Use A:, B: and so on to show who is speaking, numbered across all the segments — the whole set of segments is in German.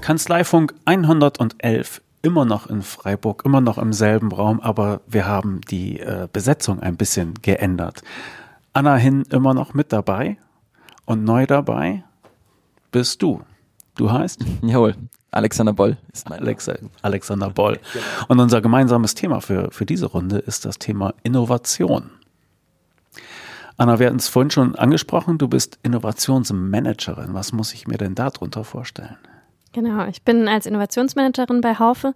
A: Kanzleifunk 111 immer noch in Freiburg, immer noch im selben Raum, aber wir haben die äh, Besetzung ein bisschen geändert. Anna Hin immer noch mit dabei und neu dabei bist du. Du heißt?
B: Jawohl, Alexander Boll
A: ist mein Alexa, Alexander Boll. Und unser gemeinsames Thema für, für diese Runde ist das Thema Innovation. Anna, wir hatten es vorhin schon angesprochen, du bist Innovationsmanagerin. Was muss ich mir denn darunter vorstellen?
C: Genau, ich bin als Innovationsmanagerin bei Haufe.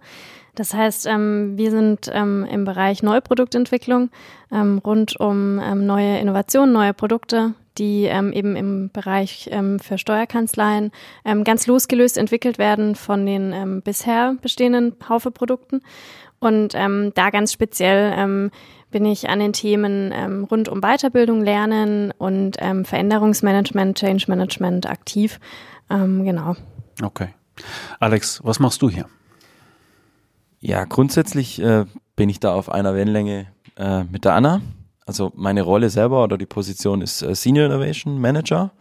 C: Das heißt, ähm, wir sind ähm, im Bereich Neuproduktentwicklung ähm, rund um ähm, neue Innovationen, neue Produkte, die ähm, eben im Bereich ähm, für Steuerkanzleien ganz losgelöst entwickelt werden von den bisher bestehenden Haufe-Produkten. Und da ganz speziell bin ich an den Themen rund um Weiterbildung, Lernen und Veränderungsmanagement, Change Management aktiv. genau.
A: Okay. Alex, was machst du hier?
B: Ja, grundsätzlich äh, bin ich da auf einer Wellenlänge äh, mit der Anna. Also meine Rolle selber oder die Position ist äh, Senior Innovation Manager.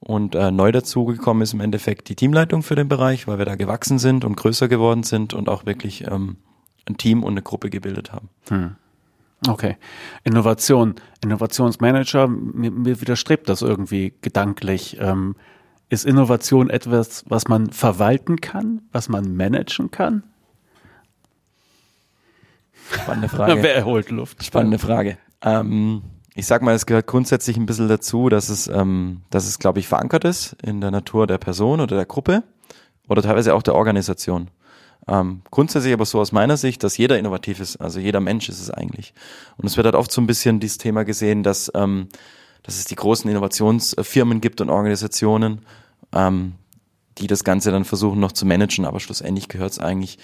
B: Und äh, neu dazugekommen ist im Endeffekt die Teamleitung für den Bereich, weil wir da gewachsen sind und größer geworden sind und auch wirklich ähm, ein Team und eine Gruppe gebildet haben. Hm.
A: Okay. Innovation, Innovationsmanager, mir, mir widerstrebt das irgendwie gedanklich. Ähm, ist Innovation etwas, was man verwalten kann, was man managen kann?
B: Spannende Frage.
A: Wer erholt Luft?
B: Spannende Frage. Ähm, ich sag mal, es gehört grundsätzlich ein bisschen dazu, dass es, ähm, dass es, glaube ich, verankert ist in der Natur der Person oder der Gruppe oder teilweise auch der Organisation. Ähm, grundsätzlich aber so aus meiner Sicht, dass jeder innovativ ist, also jeder Mensch ist es eigentlich. Und es wird halt oft so ein bisschen dieses Thema gesehen, dass, ähm, dass es die großen Innovationsfirmen gibt und Organisationen ähm, die das Ganze dann versuchen noch zu managen, aber schlussendlich gehört es eigentlich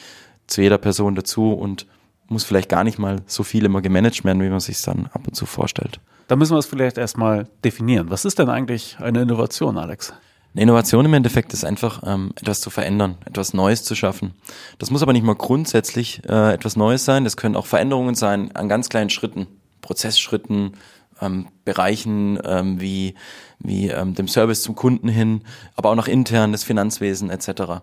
B: zu jeder Person dazu und muss vielleicht gar nicht mal so viel immer gemanagt werden, wie man sich dann ab und zu vorstellt.
A: Da müssen wir es vielleicht erstmal definieren. Was ist denn eigentlich eine Innovation, Alex?
B: Eine Innovation im Endeffekt ist einfach, ähm, etwas zu verändern, etwas Neues zu schaffen. Das muss aber nicht mal grundsätzlich äh, etwas Neues sein. Das können auch Veränderungen sein an ganz kleinen Schritten, Prozessschritten, ähm, Bereichen ähm, wie, wie ähm, dem Service zum Kunden hin, aber auch nach intern, das Finanzwesen etc.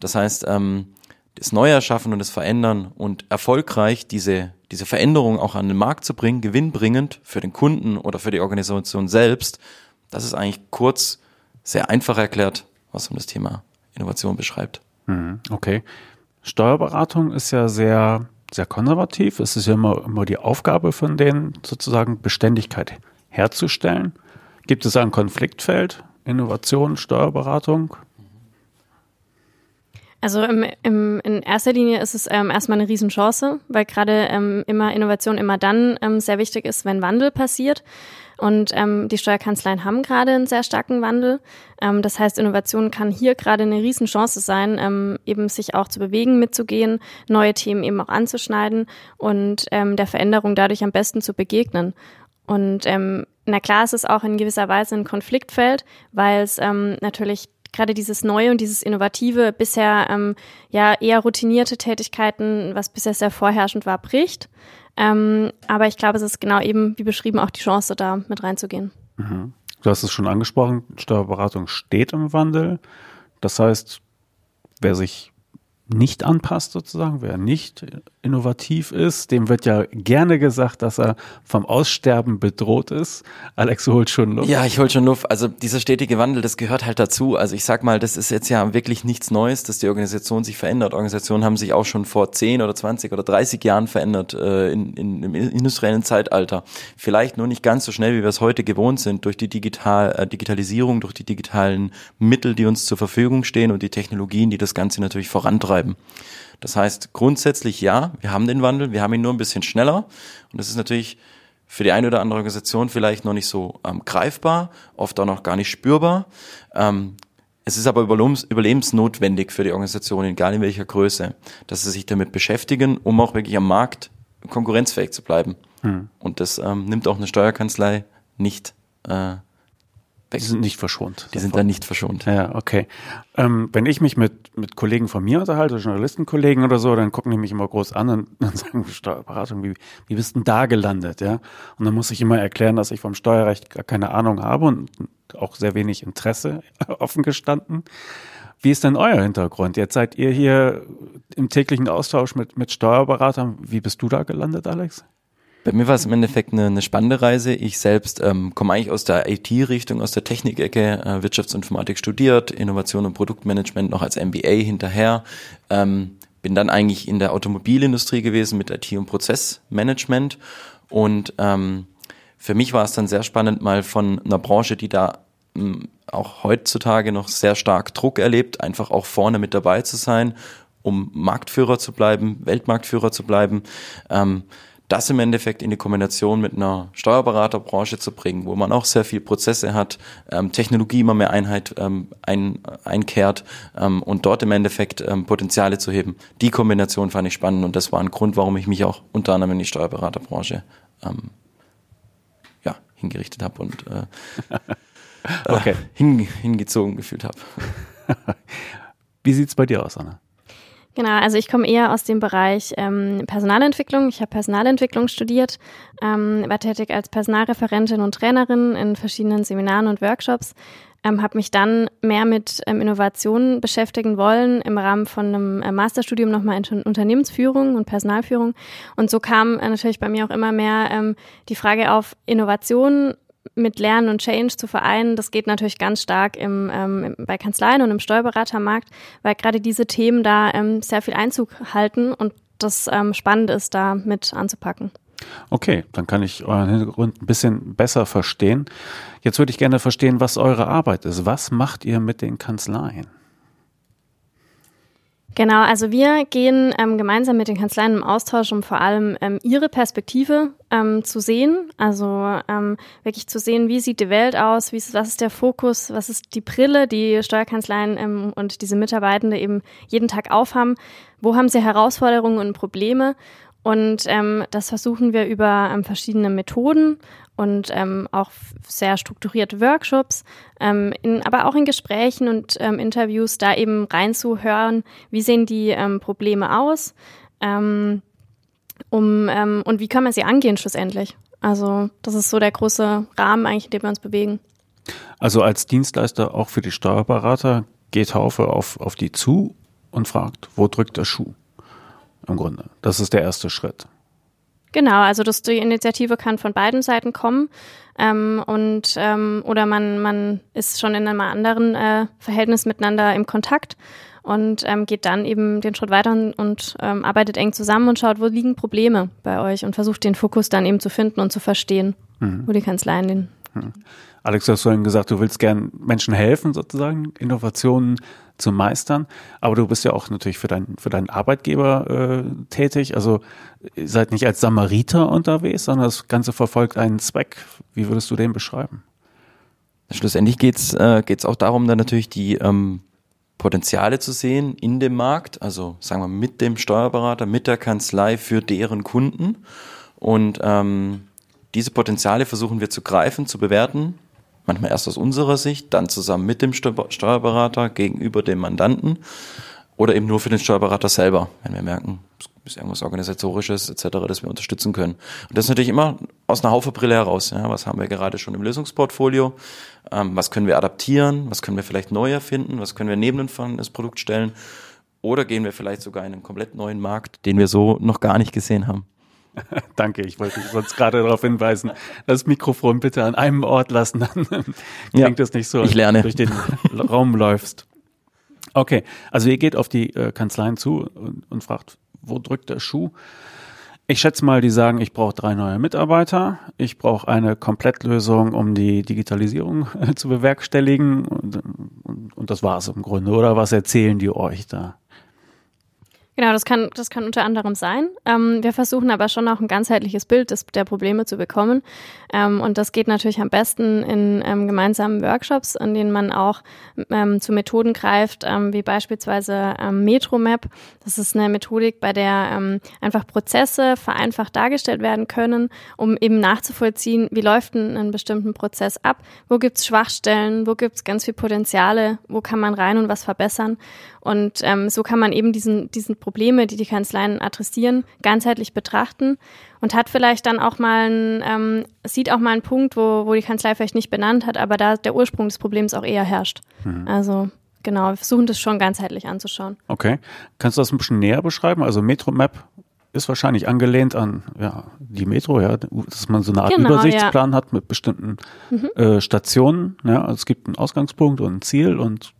B: Das heißt, ähm, das Neuerschaffen und das Verändern und erfolgreich diese, diese Veränderung auch an den Markt zu bringen, gewinnbringend für den Kunden oder für die Organisation selbst, das ist eigentlich kurz, sehr einfach erklärt, was um das Thema Innovation beschreibt.
A: Mhm, okay. Steuerberatung ist ja sehr sehr konservativ. Es ist ja immer, immer die Aufgabe von denen, sozusagen Beständigkeit herzustellen. Gibt es ein Konfliktfeld? Innovation, Steuerberatung?
C: Also im, im, in erster Linie ist es ähm, erstmal eine Riesenchance, weil gerade ähm, immer Innovation immer dann ähm, sehr wichtig ist, wenn Wandel passiert. Und ähm, die Steuerkanzleien haben gerade einen sehr starken Wandel. Ähm, das heißt, Innovation kann hier gerade eine Riesenchance sein, ähm, eben sich auch zu bewegen, mitzugehen, neue Themen eben auch anzuschneiden und ähm, der Veränderung dadurch am besten zu begegnen. Und ähm, na klar, ist es auch in gewisser Weise ein Konfliktfeld, weil es ähm, natürlich gerade dieses Neue und dieses Innovative bisher ähm, ja eher routinierte Tätigkeiten, was bisher sehr vorherrschend war, bricht. Ähm, aber ich glaube, es ist genau eben, wie beschrieben, auch die Chance, da mit reinzugehen.
A: Mhm. Du hast es schon angesprochen, Steuerberatung steht im Wandel. Das heißt, wer sich nicht anpasst sozusagen, wer nicht innovativ ist, dem wird ja gerne gesagt, dass er vom Aussterben bedroht ist. Alex holt schon Luft.
B: Ja, ich hol schon Luft. Also dieser stetige Wandel, das gehört halt dazu. Also ich sag mal, das ist jetzt ja wirklich nichts Neues, dass die Organisation sich verändert. Organisationen haben sich auch schon vor 10 oder 20 oder 30 Jahren verändert äh, in, in, im industriellen Zeitalter. Vielleicht nur nicht ganz so schnell, wie wir es heute gewohnt sind, durch die Digital, äh, Digitalisierung, durch die digitalen Mittel, die uns zur Verfügung stehen und die Technologien, die das Ganze natürlich vorantreiben. Das heißt, grundsätzlich ja, wir haben den Wandel, wir haben ihn nur ein bisschen schneller. Und das ist natürlich für die eine oder andere Organisation vielleicht noch nicht so ähm, greifbar, oft auch noch gar nicht spürbar. Ähm, es ist aber überlebensnotwendig für die Organisation, egal in welcher Größe, dass sie sich damit beschäftigen, um auch wirklich am Markt konkurrenzfähig zu bleiben. Hm. Und das ähm, nimmt auch eine Steuerkanzlei nicht äh,
A: Die sind nicht verschont.
B: Die sind da nicht verschont.
A: Ja, okay. Ähm, wenn ich mich mit, mit Kollegen von mir unterhalte, Journalistenkollegen oder so, dann gucken die mich immer groß an und dann sagen Steuerberatung, wie, wie bist denn da gelandet, ja? Und dann muss ich immer erklären, dass ich vom Steuerrecht gar keine Ahnung habe und auch sehr wenig Interesse offen gestanden. Wie ist denn euer Hintergrund? Jetzt seid ihr hier im täglichen Austausch mit, mit Steuerberatern. Wie bist du da gelandet, Alex?
B: Bei mir war es im Endeffekt eine, eine spannende Reise. Ich selbst ähm, komme eigentlich aus der IT-Richtung, aus der Technikecke, äh, Wirtschaftsinformatik studiert, Innovation und Produktmanagement noch als MBA hinterher. Ähm, bin dann eigentlich in der Automobilindustrie gewesen mit IT und Prozessmanagement. Und ähm, für mich war es dann sehr spannend, mal von einer Branche, die da ähm, auch heutzutage noch sehr stark Druck erlebt, einfach auch vorne mit dabei zu sein, um Marktführer zu bleiben, Weltmarktführer zu bleiben. Ähm, das im Endeffekt in die Kombination mit einer Steuerberaterbranche zu bringen, wo man auch sehr viel Prozesse hat, ähm, Technologie immer mehr Einheit ähm, ein, einkehrt ähm, und dort im Endeffekt ähm, Potenziale zu heben. Die Kombination fand ich spannend und das war ein Grund, warum ich mich auch unter anderem in die Steuerberaterbranche ähm, ja, hingerichtet habe und äh, okay. äh, hin, hingezogen gefühlt habe.
A: Wie sieht's bei dir aus, Anna?
C: Genau, also ich komme eher aus dem Bereich ähm, Personalentwicklung. Ich habe Personalentwicklung studiert, ähm, war tätig als Personalreferentin und Trainerin in verschiedenen Seminaren und Workshops, ähm, habe mich dann mehr mit ähm, Innovationen beschäftigen wollen im Rahmen von einem äh, Masterstudium nochmal in Unternehmensführung und Personalführung. Und so kam äh, natürlich bei mir auch immer mehr ähm, die Frage auf Innovationen mit Lernen und Change zu vereinen, das geht natürlich ganz stark im, ähm, bei Kanzleien und im Steuerberatermarkt, weil gerade diese Themen da ähm, sehr viel Einzug halten und das ähm, spannend ist, da mit anzupacken.
A: Okay, dann kann ich euren Hintergrund ein bisschen besser verstehen. Jetzt würde ich gerne verstehen, was eure Arbeit ist. Was macht ihr mit den Kanzleien?
C: Genau, also wir gehen ähm, gemeinsam mit den Kanzleien im Austausch, um vor allem ähm, ihre Perspektive ähm, zu sehen. Also ähm, wirklich zu sehen, wie sieht die Welt aus, wie ist, was ist der Fokus, was ist die Brille, die Steuerkanzleien ähm, und diese Mitarbeitende eben jeden Tag aufhaben. Wo haben sie Herausforderungen und Probleme? Und ähm, das versuchen wir über verschiedene Methoden und ähm, auch sehr strukturierte Workshops, ähm, in, aber auch in Gesprächen und ähm, Interviews da eben reinzuhören, wie sehen die ähm, Probleme aus ähm, um, ähm, und wie kann man sie angehen schlussendlich. Also das ist so der große Rahmen eigentlich, in dem wir uns bewegen.
A: Also als Dienstleister auch für die Steuerberater geht Haufe auf, auf die zu und fragt, wo drückt der Schuh? Im Grunde. Das ist der erste Schritt.
C: Genau, also das, die Initiative kann von beiden Seiten kommen ähm, und ähm, oder man, man ist schon in einem anderen äh, Verhältnis miteinander im Kontakt und ähm, geht dann eben den Schritt weiter und, und ähm, arbeitet eng zusammen und schaut, wo liegen Probleme bei euch und versucht den Fokus dann eben zu finden und zu verstehen, mhm. wo die Kanzleien den.
A: Mhm. Alex, du hast vorhin gesagt, du willst gern Menschen helfen, sozusagen, Innovationen zu meistern. Aber du bist ja auch natürlich für, dein, für deinen Arbeitgeber äh, tätig. Also seid nicht als Samariter unterwegs, sondern das Ganze verfolgt einen Zweck. Wie würdest du den beschreiben?
B: Schlussendlich geht's äh, geht's auch darum, dann natürlich die ähm, Potenziale zu sehen in dem Markt, also sagen wir mit dem Steuerberater, mit der Kanzlei für deren Kunden. Und ähm, diese Potenziale versuchen wir zu greifen, zu bewerten manchmal erst aus unserer Sicht, dann zusammen mit dem Steuerberater gegenüber dem Mandanten oder eben nur für den Steuerberater selber, wenn wir merken, es ist irgendwas Organisatorisches etc., das wir unterstützen können. Und das ist natürlich immer aus einer Haufe-Brille heraus. Ja, was haben wir gerade schon im Lösungsportfolio? Ähm, was können wir adaptieren? Was können wir vielleicht neu erfinden? Was können wir neben das Produkt stellen? Oder gehen wir vielleicht sogar in einen komplett neuen Markt, den wir so noch gar nicht gesehen haben?
A: Danke, ich wollte sonst gerade darauf hinweisen, das Mikrofon bitte an einem Ort lassen, dann klingt ja, das nicht so,
B: ich lerne.
A: durch den Raum läufst. Okay, also ihr geht auf die äh, Kanzleien zu und, und fragt, wo drückt der Schuh? Ich schätze mal, die sagen, ich brauche drei neue Mitarbeiter, ich brauche eine Komplettlösung, um die Digitalisierung äh, zu bewerkstelligen und, und, und das war's im Grunde. Oder was erzählen die euch da?
C: Genau, das kann, das kann unter anderem sein. Ähm, wir versuchen aber schon auch ein ganzheitliches Bild des, der Probleme zu bekommen. Ähm, und das geht natürlich am besten in ähm, gemeinsamen Workshops, an denen man auch ähm, zu Methoden greift, ähm, wie beispielsweise ähm, MetroMap. Das ist eine Methodik, bei der einfach Prozesse vereinfacht dargestellt werden können, um eben nachzuvollziehen, wie läuft ein, ein bestimmten Prozess ab, wo gibt's Schwachstellen, wo gibt's ganz viel Potenziale, wo kann man rein und was verbessern. Und ähm, so kann man eben diesen, diesen Probleme, die die Kanzleien adressieren, ganzheitlich betrachten und hat vielleicht dann auch mal einen, ähm, sieht auch mal einen Punkt, wo, wo die Kanzlei vielleicht nicht benannt hat, aber da der Ursprung des Problems auch eher herrscht. Mhm. Also genau, wir versuchen das schon ganzheitlich anzuschauen.
A: Okay. Kannst du das ein bisschen näher beschreiben? Also MetroMap ist wahrscheinlich angelehnt an ja, die Metro, ja, dass man so eine Art genau, Übersichtsplan ja. hat mit bestimmten mhm. äh, Stationen. Ja, also es gibt einen Ausgangspunkt und ein Ziel und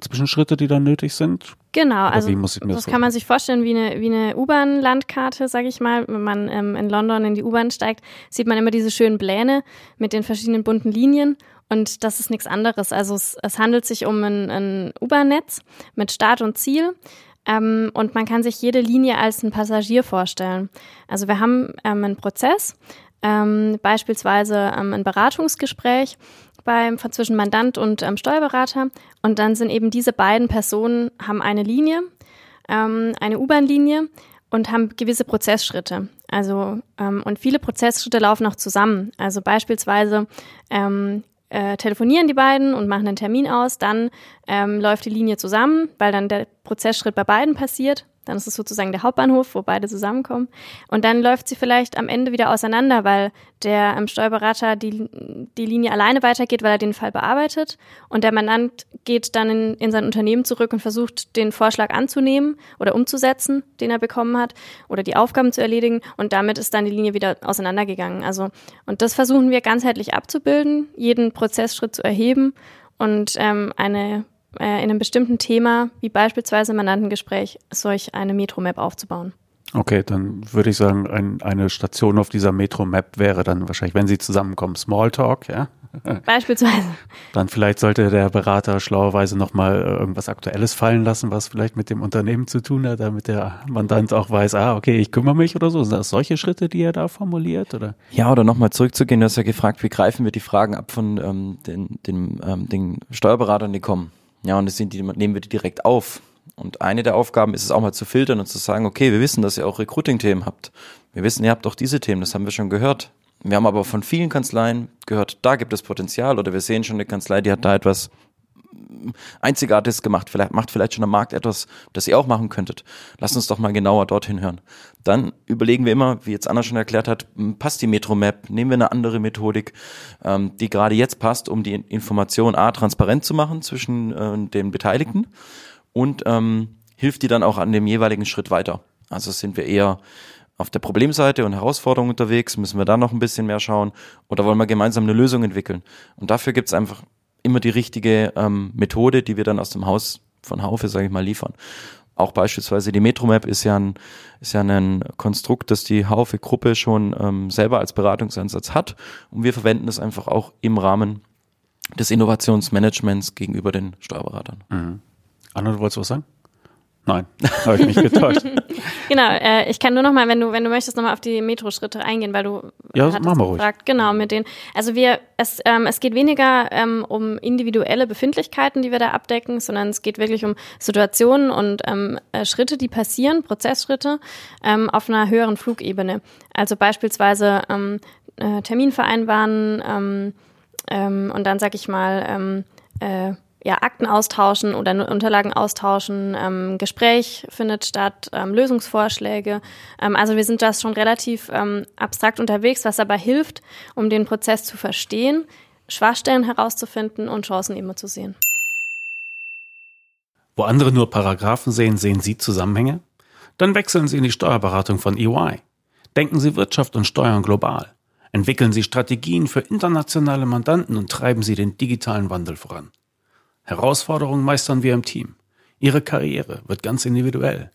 A: Zwischenschritte, die dann nötig sind?
C: Genau, Oder also das so kann man sich vorstellen wie eine, wie eine U-Bahn-Landkarte, sage ich mal. Wenn man ähm, in London in die U-Bahn steigt, sieht man immer diese schönen Pläne mit den verschiedenen bunten Linien. Und das ist nichts anderes. Also es, es handelt sich um ein, ein U-Bahn-Netz mit Start und Ziel. Ähm, und man kann sich jede Linie als ein Passagier vorstellen. Also wir haben ähm, einen Prozess, ähm, beispielsweise ähm, ein Beratungsgespräch beim, zwischen Mandant und ähm, Steuerberater. Und dann sind eben diese beiden Personen, haben eine Linie, ähm, eine U-Bahn-Linie und haben gewisse Prozessschritte. Also, ähm, und viele Prozessschritte laufen auch zusammen. Also beispielsweise ähm, äh, telefonieren die beiden und machen einen Termin aus, dann ähm, läuft die Linie zusammen, weil dann der Prozessschritt bei beiden passiert dann ist es sozusagen der Hauptbahnhof, wo beide zusammenkommen. Und dann läuft sie vielleicht am Ende wieder auseinander, weil der ähm, Steuerberater die, die Linie alleine weitergeht, weil er den Fall bearbeitet. Und der Mandant geht dann in, in sein Unternehmen zurück und versucht, den Vorschlag anzunehmen oder umzusetzen, den er bekommen hat, oder die Aufgaben zu erledigen. Und damit ist dann die Linie wieder auseinandergegangen. Also, und das versuchen wir ganzheitlich abzubilden, jeden Prozessschritt zu erheben und ähm, eine äh, in einem bestimmten Thema, wie beispielsweise im Mandantengespräch, solch eine Metromap aufzubauen.
A: Okay, dann würde ich sagen, ein, eine Station auf dieser Metro-Map wäre dann wahrscheinlich, wenn sie zusammenkommen, Smalltalk, ja?
C: Beispielsweise.
A: Dann vielleicht sollte der Berater schlauerweise nochmal äh, irgendwas Aktuelles fallen lassen, was vielleicht mit dem Unternehmen zu tun hat, damit der Mandant auch weiß, ah, okay, ich kümmere mich oder so. Sind das solche Schritte, die er da formuliert? Oder?
B: Ja, oder nochmal zurückzugehen, du hast ja gefragt, wie greifen wir die Fragen ab von ähm, den, den, ähm, den Steuerberatern, die kommen. Ja, und das sind die, nehmen wir die direkt auf. Und eine der Aufgaben ist es auch mal zu filtern und zu sagen, okay, wir wissen, dass ihr auch Recruiting-Themen habt. Wir wissen, ihr habt auch diese Themen, das haben wir schon gehört. Wir haben aber von vielen Kanzleien gehört, da gibt es Potenzial oder wir sehen schon eine Kanzlei, die hat da etwas Einzigartiges gemacht, vielleicht macht vielleicht schon am Markt etwas, das ihr auch machen könntet. Lasst uns doch mal genauer dorthin hören. Dann überlegen wir immer, wie jetzt Anna schon erklärt hat, passt die Metro-Map, nehmen wir eine andere Methodik, ähm, die gerade jetzt passt, um die Information A transparent zu machen zwischen äh, den Beteiligten und ähm, hilft die dann auch an dem jeweiligen Schritt weiter. Also sind wir eher auf der Problemseite und Herausforderung unterwegs, müssen wir da noch ein bisschen mehr schauen oder wollen wir gemeinsam eine Lösung entwickeln? Und dafür gibt es einfach immer die richtige ähm, Methode, die wir dann aus dem Haus von Haufe, sage ich mal, liefern. Auch beispielsweise die Metromap ist ja ein, ist ja ein Konstrukt, das die Haufe-Gruppe schon ähm, selber als Beratungsansatz hat. Und wir verwenden es einfach auch im Rahmen des Innovationsmanagements gegenüber den Steuerberatern.
A: Mhm. Anna, du wolltest was sagen? Nein, habe ich mich getäuscht.
C: genau, äh, ich kann nur noch mal, wenn du, wenn du möchtest, noch mal auf die Metro-Schritte eingehen, weil du
A: ja, das machen wir gefragt.
C: Ruhig. Genau, mit denen. Also wir, es, ähm, es geht weniger ähm, um individuelle Befindlichkeiten, die wir da abdecken, sondern es geht wirklich um Situationen und ähm, äh, Schritte, die passieren, Prozessschritte ähm, auf einer höheren Flugebene. Also beispielsweise ähm, äh, Termin vereinbaren ähm, ähm, und dann sag ich mal ähm, äh, ja, Akten austauschen oder Unterlagen austauschen, ähm, Gespräch findet statt, ähm, Lösungsvorschläge. Ähm, also wir sind das schon relativ ähm, abstrakt unterwegs, was aber hilft, um den Prozess zu verstehen, Schwachstellen herauszufinden und Chancen immer zu sehen.
D: Wo andere nur Paragraphen sehen, sehen Sie Zusammenhänge? Dann wechseln Sie in die Steuerberatung von EY. Denken Sie Wirtschaft und Steuern global. Entwickeln Sie Strategien für internationale Mandanten und treiben Sie den digitalen Wandel voran. Herausforderungen meistern wir im Team. Ihre Karriere wird ganz individuell.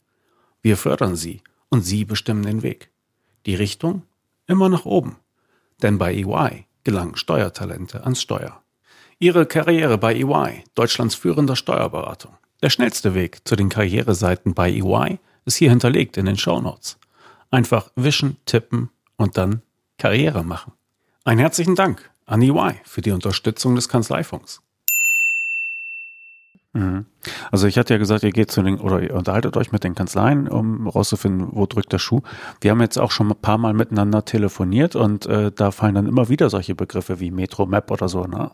D: Wir fördern Sie und Sie bestimmen den Weg. Die Richtung? Immer nach oben. Denn bei EY gelangen Steuertalente ans Steuer. Ihre Karriere bei EY, Deutschlands führender Steuerberatung. Der schnellste Weg zu den Karriereseiten bei EY ist hier hinterlegt in den Show Notes. Einfach wischen, tippen und dann Karriere machen. Einen herzlichen Dank an EY für die Unterstützung des Kanzleifunks.
A: Mhm. Also ich hatte ja gesagt, ihr geht zu den oder ihr unterhaltet euch mit den Kanzleien, um rauszufinden, wo drückt der Schuh. Wir haben jetzt auch schon ein paar Mal miteinander telefoniert und äh, da fallen dann immer wieder solche Begriffe wie Metro Map oder so. Ne?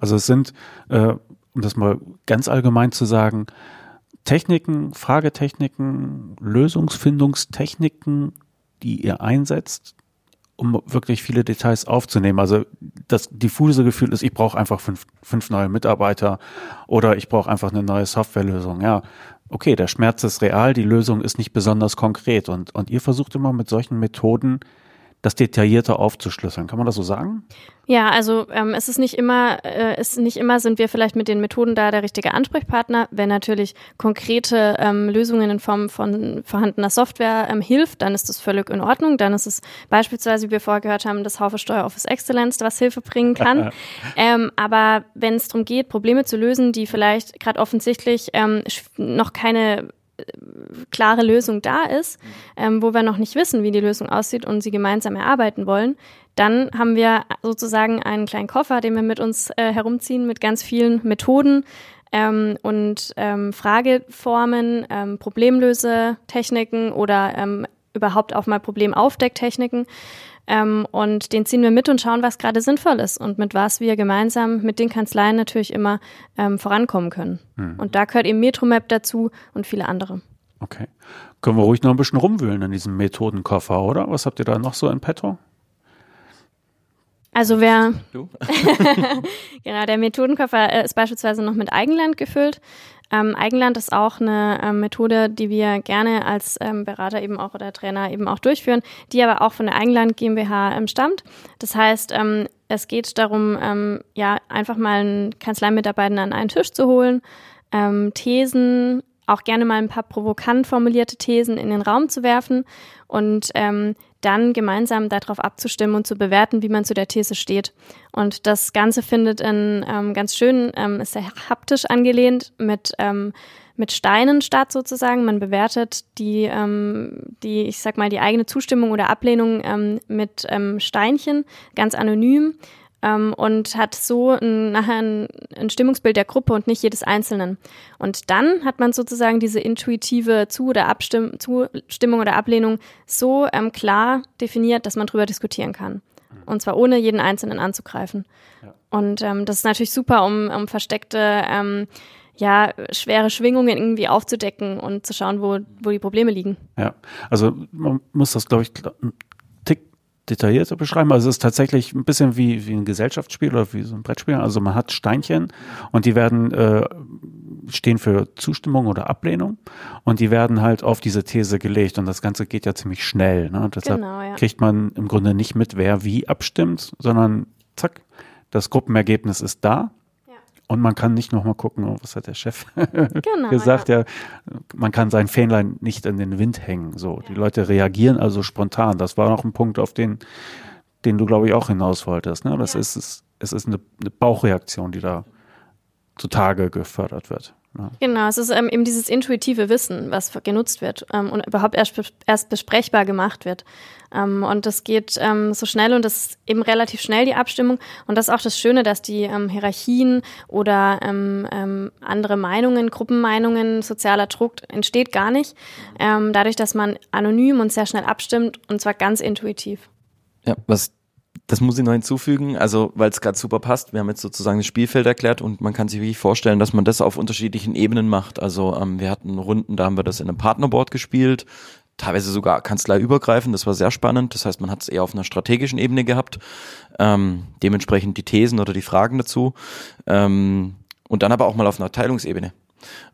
A: Also es sind, äh, um das mal ganz allgemein zu sagen, Techniken, Fragetechniken, Lösungsfindungstechniken, die ihr einsetzt, um wirklich viele Details aufzunehmen. Also das diffuse Gefühl ist, ich brauche einfach fünf, fünf neue Mitarbeiter oder ich brauche einfach eine neue Softwarelösung. Ja, okay, der Schmerz ist real, die Lösung ist nicht besonders konkret und, und ihr versucht immer mit solchen Methoden das detaillierter aufzuschlüsseln. Kann man das so sagen?
C: Ja, also ähm, es ist nicht immer, äh, ist nicht immer sind wir vielleicht mit den Methoden da der richtige Ansprechpartner. Wenn natürlich konkrete ähm, Lösungen in Form von vorhandener Software ähm, hilft, dann ist das völlig in Ordnung. Dann ist es beispielsweise, wie wir vorher gehört haben, das Haufe Steuer Office Excellence, was Hilfe bringen kann. ähm, aber wenn es darum geht, Probleme zu lösen, die vielleicht gerade offensichtlich ähm, noch keine klare Lösung da ist, ähm, wo wir noch nicht wissen, wie die Lösung aussieht und sie gemeinsam erarbeiten wollen, dann haben wir sozusagen einen kleinen Koffer, den wir mit uns äh, herumziehen mit ganz vielen Methoden ähm, und ähm, Frageformen, ähm, Problemlösetechniken oder ähm, überhaupt auch mal Problemaufdecktechniken. Ähm, und den ziehen wir mit und schauen, was gerade sinnvoll ist und mit was wir gemeinsam mit den Kanzleien natürlich immer ähm, vorankommen können. Mhm. Und da gehört eben Metromap dazu und viele andere.
A: Okay. Können wir ruhig noch ein bisschen rumwühlen in diesem Methodenkoffer, oder? Was habt ihr da noch so in petto?
C: Also wer genau der Methodenkoffer äh, ist beispielsweise noch mit Eigenland gefüllt. Ähm, Eigenland ist auch eine ähm, Methode, die wir gerne als ähm, Berater eben auch oder Trainer eben auch durchführen, die aber auch von der Eigenland GmbH ähm, stammt. Das heißt, ähm, es geht darum, ähm, ja, einfach mal einen Kanzleimitarbeiter an einen Tisch zu holen, Thesen, auch gerne mal ein paar provokant formulierte Thesen in den Raum zu werfen und ähm, dann gemeinsam darauf abzustimmen und zu bewerten, wie man zu der These steht. Und das Ganze findet in ähm, ganz schön, ähm, ist sehr haptisch angelehnt mit ähm, mit Steinen statt sozusagen. Man bewertet die, ähm, die, ich sag mal, die eigene Zustimmung oder Ablehnung ähm, mit ähm, Steinchen, ganz anonym ähm, und hat so ein, nachher ein, ein, Stimmungsbild der Gruppe und nicht jedes Einzelnen. Und dann hat man sozusagen diese intuitive Zu- oder Abstimm Zustimmung oder Ablehnung so ähm, klar definiert, dass man drüber diskutieren kann. Und zwar ohne jeden Einzelnen anzugreifen. Ja. Und ähm, das ist natürlich super, um, um versteckte ähm, ja, schwere Schwingungen irgendwie aufzudecken und zu schauen, wo, wo die Probleme liegen.
A: Ja, also man muss das, glaube ich, detaillierter beschreiben. Also es ist tatsächlich ein bisschen wie, wie ein Gesellschaftsspiel oder wie so ein Brettspiel. Also man hat Steinchen und die werden äh, stehen für Zustimmung oder Ablehnung und die werden halt auf diese These gelegt und das Ganze geht ja ziemlich schnell. Ne? Deshalb genau, ja. kriegt man im Grunde nicht mit, wer wie abstimmt, sondern zack, das Gruppenergebnis ist da und man kann nicht nochmal gucken, oh, was hat der Chef genau, gesagt, ja. man kann sein Fähnlein nicht in den Wind hängen. So, ja. die Leute reagieren also spontan. Das war noch ein Punkt, auf den, den du, glaube ich, auch hinaus wolltest. Ne? Das ja. ist, es, es ist eine, eine Bauchreaktion, die da zutage gefördert wird.
C: Ja. Genau, es ist ähm, eben dieses intuitive Wissen, was genutzt wird ähm, und überhaupt erst, erst besprechbar gemacht wird. Ähm, und das geht ähm, so schnell und das ist eben relativ schnell die Abstimmung. Und das ist auch das Schöne, dass die ähm, Hierarchien oder ähm, andere Meinungen, Gruppenmeinungen, sozialer Druck entsteht gar nicht. Dadurch, dass man anonym und sehr schnell abstimmt und zwar ganz intuitiv.
B: Ja, was das muss ich noch hinzufügen, also weil es gerade super passt. Wir haben jetzt sozusagen das Spielfeld erklärt und man kann sich wirklich vorstellen, dass man das auf unterschiedlichen Ebenen macht. Also ähm, wir hatten Runden, da haben wir das in einem Partnerboard gespielt, teilweise sogar kanzleiübergreifend. Das war sehr spannend. Das heißt, man hat es eher auf einer strategischen Ebene gehabt. Ähm, dementsprechend die Thesen oder die Fragen dazu. Ähm, und dann aber auch mal auf einer Abteilungsebene.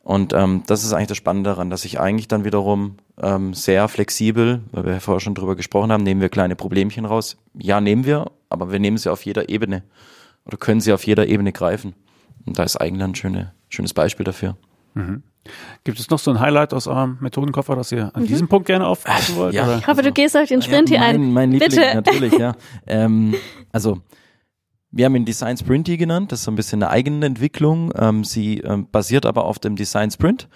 B: Und ähm, das ist eigentlich das Spannende daran, dass ich eigentlich dann wiederum ähm, sehr flexibel, weil wir vorher schon drüber gesprochen haben, nehmen wir kleine Problemchen raus. Ja, nehmen wir, aber wir nehmen sie auf jeder Ebene oder können sie auf jeder Ebene greifen. Und da ist eigentlich ein schöne, schönes Beispiel dafür.
A: Mhm. Gibt es noch so ein Highlight aus eurem Methodenkoffer, das ihr an mhm. diesem Punkt gerne aufgreifen wollt?
C: Ja. Oder? Ich hoffe, du gehst auf den Sprint ja,
B: hier
C: ein.
B: Mein Liebling, Bitte. natürlich, ja. ähm, also wir haben ihn Design Sprinty genannt, das ist so ein bisschen eine eigene Entwicklung. Ähm, sie ähm, basiert aber auf dem Design Sprint.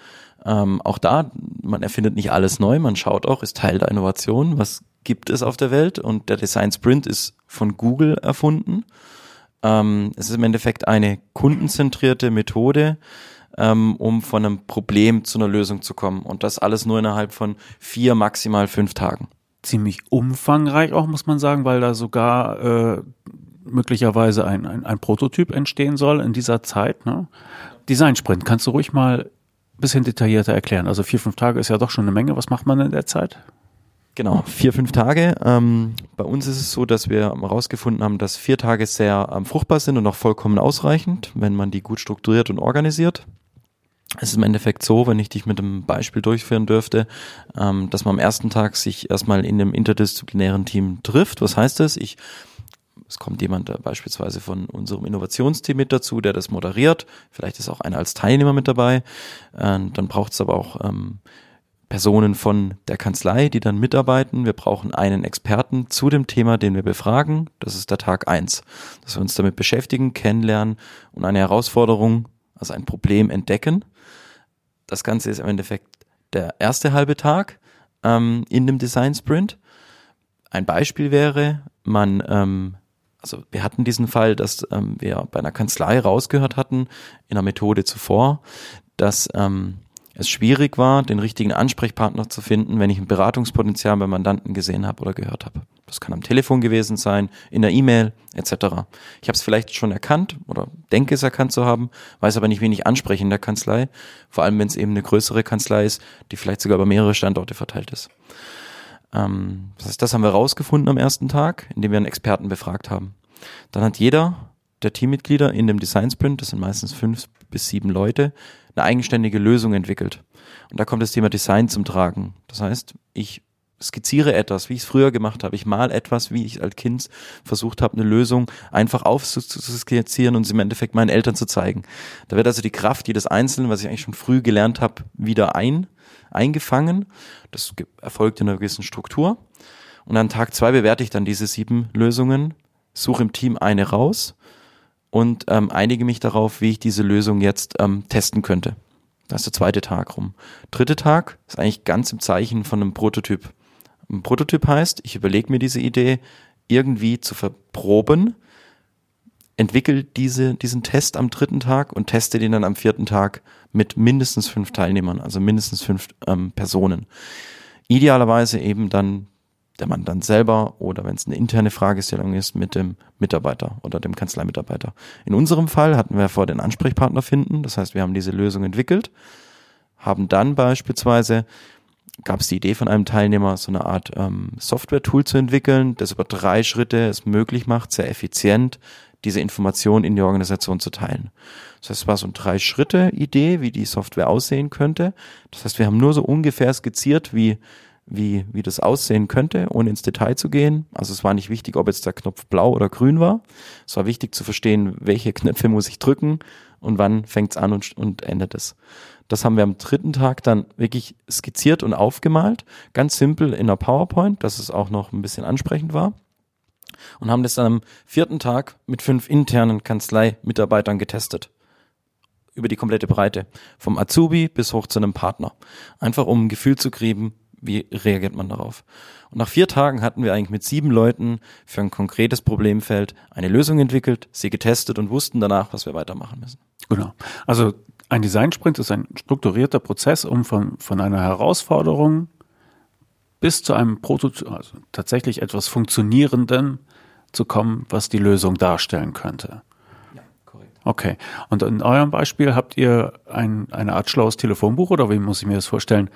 B: Ähm, auch da, man erfindet nicht alles neu, man schaut auch, ist Teil der Innovation, was gibt es auf der Welt und der Design Sprint ist von Google erfunden. Ähm, es ist im Endeffekt eine kundenzentrierte Methode, ähm, um von einem Problem zu einer Lösung zu kommen und das alles nur innerhalb von vier, maximal fünf Tagen.
A: Ziemlich umfangreich auch, muss man sagen, weil da sogar äh, möglicherweise ein, ein, ein Prototyp entstehen soll in dieser Zeit. Ne? Design Sprint, kannst du ruhig mal bisschen detaillierter erklären? Also vier, fünf Tage ist ja doch schon eine Menge. Was macht man in der Zeit?
B: Genau, vier, fünf Tage. Ähm, bei uns ist es so, dass wir herausgefunden haben, dass vier Tage sehr ähm, fruchtbar sind und auch vollkommen ausreichend, wenn man die gut strukturiert und organisiert. Es ist im Endeffekt so, wenn ich dich mit einem Beispiel durchführen dürfte, ähm, dass man am ersten Tag sich erstmal in dem interdisziplinären Team trifft. Was heißt das? Ich es kommt jemand äh, beispielsweise von unserem Innovationsteam mit dazu, der das moderiert. Vielleicht ist auch einer als Teilnehmer mit dabei. Dann braucht es aber auch ähm, Personen von der Kanzlei, die dann mitarbeiten. Wir brauchen einen Experten zu dem Thema, den wir befragen. Das ist der Tag eins, dass wir uns damit beschäftigen, kennenlernen und eine Herausforderung, also ein Problem entdecken. Das Ganze ist im Endeffekt der erste halbe Tag ähm, in dem Design Sprint. Ein Beispiel wäre, man ähm, also wir hatten diesen Fall, dass ähm, wir bei einer Kanzlei rausgehört hatten, in einer Methode zuvor, dass ähm, es schwierig war, den richtigen Ansprechpartner zu finden, wenn ich ein Beratungspotenzial beim Mandanten gesehen habe oder gehört habe. Das kann am Telefon gewesen sein, in der E-Mail etc. Ich habe es vielleicht schon erkannt oder denke es erkannt zu haben, weiß aber nicht, wen ich anspreche in der Kanzlei, vor allem wenn es eben eine größere Kanzlei ist, die vielleicht sogar über mehrere Standorte verteilt ist. Ähm, das heißt, das haben wir rausgefunden am ersten Tag, indem wir einen Experten befragt haben. Dann hat jeder der Teammitglieder in dem Design Sprint, das sind meistens fünf bis sieben Leute, eine eigenständige Lösung entwickelt. Und da kommt das Thema Design zum Tragen. Das heißt, ich skizziere etwas, wie ich es früher gemacht habe. Ich mal etwas, wie ich als Kind versucht habe, eine Lösung einfach aufzuskizzieren und sie im Endeffekt meinen Eltern zu zeigen. Da wird also die Kraft jedes Einzelnen, was ich eigentlich schon früh gelernt habe, wieder ein, eingefangen. Das erfolgt in einer gewissen Struktur. Und an Tag zwei bewerte ich dann diese sieben Lösungen, suche im Team eine raus und ähm, einige mich darauf, wie ich diese Lösung jetzt ähm, testen könnte. Das ist der zweite Tag rum. Dritte Tag ist eigentlich ganz im Zeichen von einem Prototyp. Ein Prototyp heißt, ich überlege mir diese Idee irgendwie zu verproben, entwickle diese, diesen Test am dritten Tag und teste den dann am vierten Tag mit mindestens fünf Teilnehmern, also mindestens fünf ähm, Personen. Idealerweise eben dann der Mandant selber oder wenn es eine interne Fragestellung ist, mit dem Mitarbeiter oder dem Kanzleimitarbeiter. In unserem Fall hatten wir vor den Ansprechpartner finden, das heißt, wir haben diese Lösung entwickelt, haben dann beispielsweise gab es die Idee von einem Teilnehmer, so eine Art ähm, Software-Tool zu entwickeln, das über drei Schritte es möglich macht, sehr effizient diese Informationen in die Organisation zu teilen. Das heißt, es war so eine Drei-Schritte-Idee, wie die Software aussehen könnte. Das heißt, wir haben nur so ungefähr skizziert, wie wie, wie das aussehen könnte, ohne ins Detail zu gehen. Also es war nicht wichtig, ob jetzt der Knopf blau oder grün war. Es war wichtig zu verstehen, welche Knöpfe muss ich drücken und wann fängt's an und, und endet es. Das haben wir am dritten Tag dann wirklich skizziert und aufgemalt. Ganz simpel in einer PowerPoint, dass es auch noch ein bisschen ansprechend war. Und haben das dann am vierten Tag mit fünf internen Kanzlei-Mitarbeitern getestet über die komplette Breite. Vom Azubi bis hoch zu einem Partner. Einfach um ein Gefühl zu kriegen, wie reagiert man darauf? Und nach vier Tagen hatten wir eigentlich mit sieben Leuten für ein konkretes Problemfeld eine Lösung entwickelt, sie getestet und wussten danach, was wir weitermachen müssen.
A: Genau. Also ein Design-Sprint ist ein strukturierter Prozess, um von, von einer Herausforderung bis zu einem Prototyp, also tatsächlich etwas Funktionierenden zu kommen, was die Lösung darstellen könnte. Ja, korrekt. Okay. Und in eurem Beispiel habt ihr ein, eine Art schlaues Telefonbuch oder wie muss ich mir das vorstellen?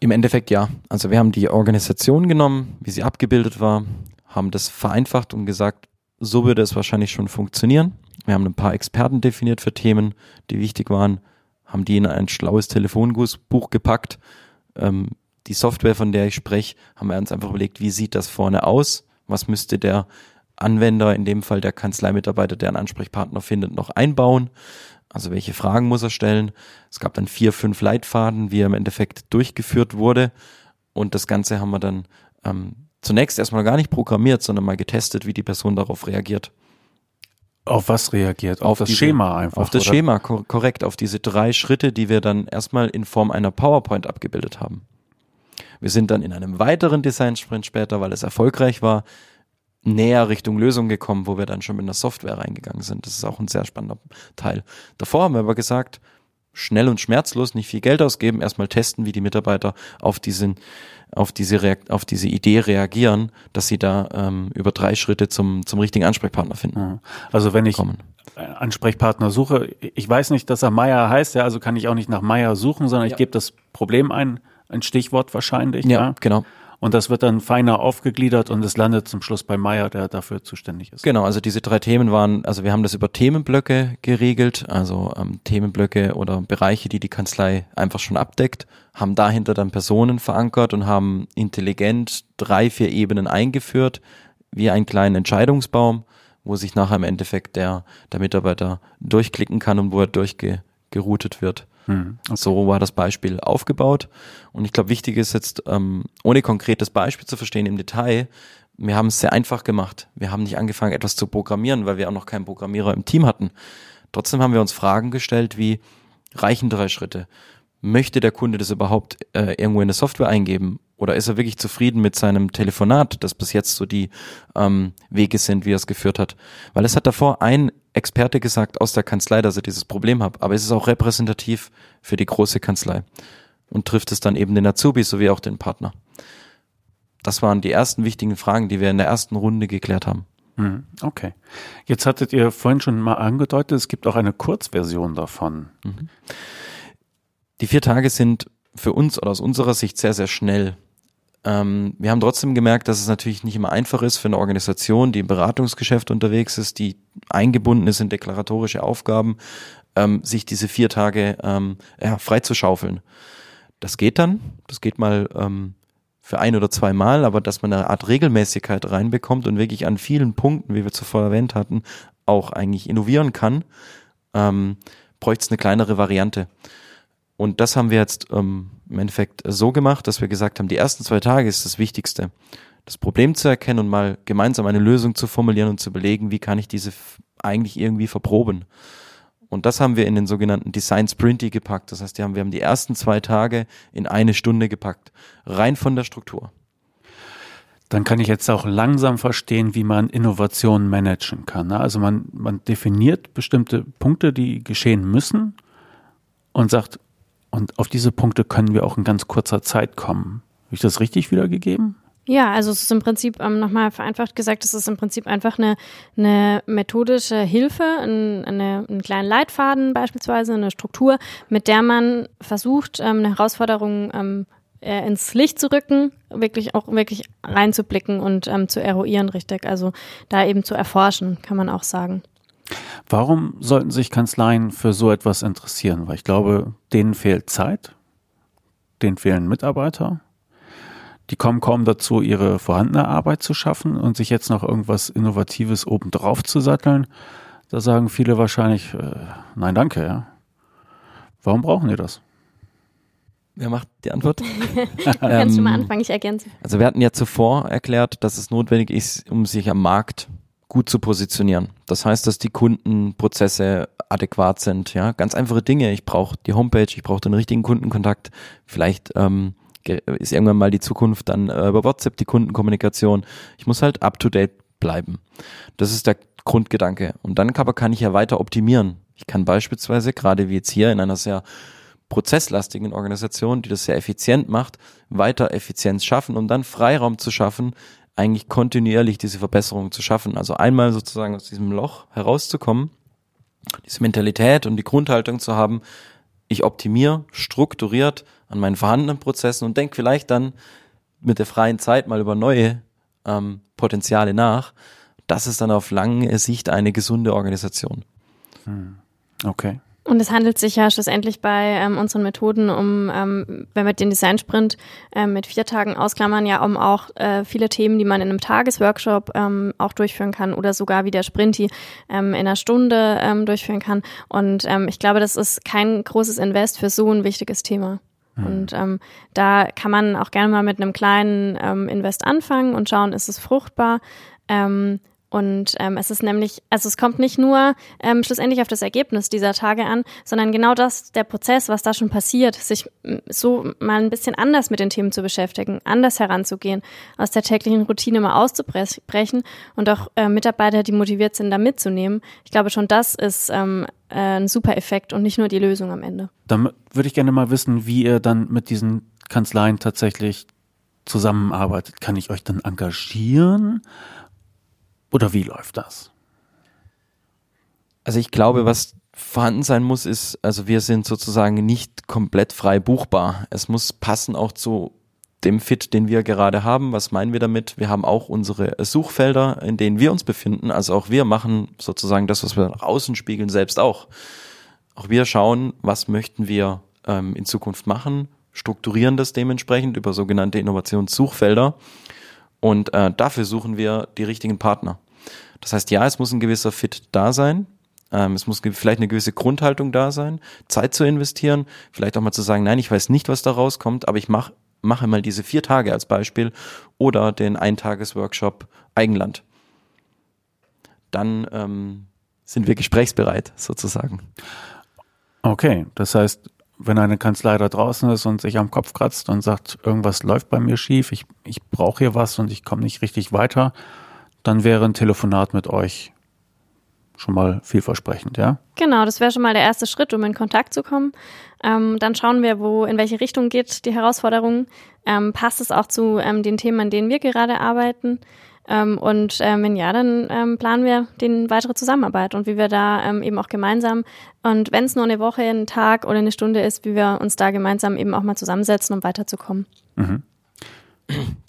B: Im Endeffekt ja. Also wir haben die Organisation genommen, wie sie abgebildet war, haben das vereinfacht und gesagt, so würde es wahrscheinlich schon funktionieren. Wir haben ein paar Experten definiert für Themen, die wichtig waren, haben die in ein schlaues Telefonbuch gepackt. Ähm, die Software, von der ich spreche, haben wir uns einfach überlegt, wie sieht das vorne aus? Was müsste der Anwender, in dem Fall der Kanzleimitarbeiter, der einen Ansprechpartner findet, noch einbauen? Also welche Fragen muss er stellen? Es gab dann vier, fünf Leitfaden, wie er im Endeffekt durchgeführt wurde. Und das Ganze haben wir dann ähm, zunächst erstmal gar nicht programmiert, sondern mal getestet, wie die Person darauf reagiert.
A: Auf was reagiert? Auf, auf das diese, Schema einfach.
B: Auf das oder? Schema, kor korrekt, auf diese drei Schritte, die wir dann erstmal in Form einer PowerPoint abgebildet haben. Wir sind dann in einem weiteren Design-Sprint später, weil es erfolgreich war, näher Richtung Lösung gekommen, wo wir dann schon mit einer Software reingegangen sind. Das ist auch ein sehr spannender Teil. Davor haben wir aber gesagt, schnell und schmerzlos, nicht viel Geld ausgeben, erstmal testen, wie die Mitarbeiter auf diesen, auf diese, Reakt auf diese Idee reagieren, dass sie da ähm, über drei Schritte zum, zum richtigen Ansprechpartner finden.
A: Also wenn ich kommen. Ansprechpartner suche, ich weiß nicht, dass er Meier heißt, ja, also kann ich auch nicht nach Meier suchen, sondern ja. ich gebe das Problem ein, ein Stichwort wahrscheinlich.
B: Ja, ja, genau.
A: Und das wird dann feiner aufgegliedert und es landet zum Schluss bei Meier, der dafür zuständig ist.
B: Genau, also diese drei Themen waren, also wir haben das über Themenblöcke geregelt, also ähm, Themenblöcke oder Bereiche, die die Kanzlei einfach schon abdeckt, haben dahinter dann Personen verankert und haben intelligent drei, vier Ebenen eingeführt, wie einen kleinen Entscheidungsbaum, wo sich nachher im Endeffekt der, der Mitarbeiter durchklicken kann und wo er durchgeroutet wird. Mhm. So war das Beispiel aufgebaut. Und ich glaube, wichtig ist jetzt, ähm, ohne konkretes Beispiel zu verstehen im Detail, wir haben es sehr einfach gemacht. Wir haben nicht angefangen, etwas zu programmieren, weil wir auch noch keinen Programmierer im Team hatten. Trotzdem haben wir uns Fragen gestellt wie, reichen drei Schritte? Möchte der Kunde das überhaupt äh, irgendwo in der Software eingeben? Oder ist er wirklich zufrieden mit seinem Telefonat, das bis jetzt so die ähm, Wege sind, wie er es geführt hat? Weil es hat davor ein Experte gesagt aus der Kanzlei, dass er dieses Problem hat, aber es ist auch repräsentativ für die große Kanzlei und trifft es dann eben den Azubi sowie auch den Partner. Das waren die ersten wichtigen Fragen, die wir in der ersten Runde geklärt haben.
A: Hm, okay. Jetzt hattet ihr vorhin schon mal angedeutet, es gibt auch eine Kurzversion davon. Mhm.
B: Die vier Tage sind für uns oder aus unserer Sicht sehr, sehr schnell. Ähm, wir haben trotzdem gemerkt, dass es natürlich nicht immer einfach ist für eine Organisation, die im Beratungsgeschäft unterwegs ist, die eingebunden ist in deklaratorische Aufgaben, ähm, sich diese vier Tage ähm, ja, freizuschaufeln. Das geht dann, das geht mal ähm, für ein oder zwei Mal, aber dass man eine Art Regelmäßigkeit reinbekommt und wirklich an vielen Punkten, wie wir zuvor erwähnt hatten, auch eigentlich innovieren kann, ähm, bräuchte es eine kleinere Variante. Und das haben wir jetzt ähm, im Endeffekt so gemacht, dass wir gesagt haben, die ersten zwei Tage ist das Wichtigste. Das Problem zu erkennen und mal gemeinsam eine Lösung zu formulieren und zu belegen, wie kann ich diese eigentlich irgendwie verproben. Und das haben wir in den sogenannten Design Sprinty gepackt. Das heißt, wir haben, wir haben die ersten zwei Tage in eine Stunde gepackt. Rein von der Struktur.
A: Dann kann ich jetzt auch langsam verstehen, wie man Innovationen managen kann. Ne? Also man, man definiert bestimmte Punkte, die geschehen müssen und sagt, und auf diese Punkte können wir auch in ganz kurzer Zeit kommen. Habe ich das richtig wiedergegeben?
C: Ja, also es ist im Prinzip ähm, nochmal vereinfacht gesagt, es ist im Prinzip einfach eine, eine methodische Hilfe, ein, eine, einen kleinen Leitfaden beispielsweise, eine Struktur, mit der man versucht, ähm, eine Herausforderung ähm, äh, ins Licht zu rücken, wirklich auch wirklich reinzublicken und ähm, zu eruieren, richtig. Also da eben zu erforschen, kann man auch sagen.
A: Warum sollten sich Kanzleien für so etwas interessieren? Weil ich glaube, denen fehlt Zeit, denen fehlen Mitarbeiter, die kommen kaum dazu, ihre vorhandene Arbeit zu schaffen und sich jetzt noch irgendwas Innovatives obendrauf zu satteln. Da sagen viele wahrscheinlich, äh, nein, danke, ja. Warum brauchen die das?
B: Wer macht die Antwort?
C: Kannst du mal ähm, anfangen, ich ergänze.
B: Also wir hatten ja zuvor erklärt, dass es notwendig ist, um sich am Markt gut zu positionieren. Das heißt, dass die Kundenprozesse adäquat sind. Ja, ganz einfache Dinge. Ich brauche die Homepage, ich brauche den richtigen Kundenkontakt. Vielleicht ähm, ist irgendwann mal die Zukunft dann äh, über WhatsApp die Kundenkommunikation. Ich muss halt up to date bleiben. Das ist der Grundgedanke. Und dann aber kann ich ja weiter optimieren. Ich kann beispielsweise, gerade wie jetzt hier in einer sehr prozesslastigen Organisation, die das sehr effizient macht, weiter Effizienz schaffen, um dann Freiraum zu schaffen, eigentlich kontinuierlich diese Verbesserung zu schaffen. Also einmal sozusagen aus diesem Loch herauszukommen, diese Mentalität und die Grundhaltung zu haben, ich optimiere strukturiert an meinen vorhandenen Prozessen und denke vielleicht dann mit der freien Zeit mal über neue ähm, Potenziale nach. Das ist dann auf lange Sicht eine gesunde Organisation.
A: Hm. Okay.
C: Und es handelt sich ja schlussendlich bei ähm, unseren Methoden um, ähm, wenn wir den Design-Sprint ähm, mit vier Tagen ausklammern, ja um auch äh, viele Themen, die man in einem Tagesworkshop ähm, auch durchführen kann oder sogar wie der Sprinty ähm, in einer Stunde ähm, durchführen kann. Und ähm, ich glaube, das ist kein großes Invest für so ein wichtiges Thema. Mhm. Und ähm, da kann man auch gerne mal mit einem kleinen ähm, Invest anfangen und schauen, ist es fruchtbar. Ähm, Und ähm, es ist nämlich, also es kommt nicht nur ähm, schlussendlich auf das Ergebnis dieser Tage an, sondern genau das, der Prozess, was da schon passiert, sich so mal ein bisschen anders mit den Themen zu beschäftigen, anders heranzugehen, aus der täglichen Routine mal auszubrechen und auch äh, Mitarbeiter, die motiviert sind, da mitzunehmen. Ich glaube schon, das ist ähm, äh, ein super Effekt und nicht nur die Lösung am Ende.
A: Dann würde ich gerne mal wissen, wie ihr dann mit diesen Kanzleien tatsächlich zusammenarbeitet. Kann ich euch dann engagieren? Oder wie läuft das?
B: Also ich glaube, was vorhanden sein muss, ist, also wir sind sozusagen nicht komplett frei buchbar. Es muss passen auch zu dem Fit, den wir gerade haben. Was meinen wir damit? Wir haben auch unsere Suchfelder, in denen wir uns befinden. Also auch wir machen sozusagen das, was wir nach außen spiegeln, selbst auch. Auch wir schauen, was möchten wir ähm, in Zukunft machen, strukturieren das dementsprechend über sogenannte Innovationssuchfelder und äh, dafür suchen wir die richtigen Partner. Das heißt, ja, es muss ein gewisser Fit da sein. Ähm, es muss vielleicht eine gewisse Grundhaltung da sein, Zeit zu investieren, vielleicht auch mal zu sagen, nein, ich weiß nicht, was da rauskommt, aber ich mach, mache mal diese vier Tage als Beispiel oder den Eintagesworkshop Eigenland. Dann ähm, sind wir gesprächsbereit sozusagen.
A: Okay, das heißt, wenn eine Kanzlei da draußen ist und sich am Kopf kratzt und sagt, irgendwas läuft bei mir schief, ich, ich brauche hier was und ich komme nicht richtig weiter, dann wäre ein Telefonat mit euch schon mal vielversprechend, ja?
C: Genau, das wäre schon mal der erste Schritt, um in Kontakt zu kommen. Ähm, dann schauen wir, wo, in welche Richtung geht die Herausforderung. Ähm, passt es auch zu ähm, den Themen, an denen wir gerade arbeiten? Ähm, und ähm, wenn ja, dann ähm, planen wir die weitere Zusammenarbeit und wie wir da ähm, eben auch gemeinsam und wenn es nur eine Woche, ein Tag oder eine Stunde ist, wie wir uns da gemeinsam eben auch mal zusammensetzen, um weiterzukommen. Mhm.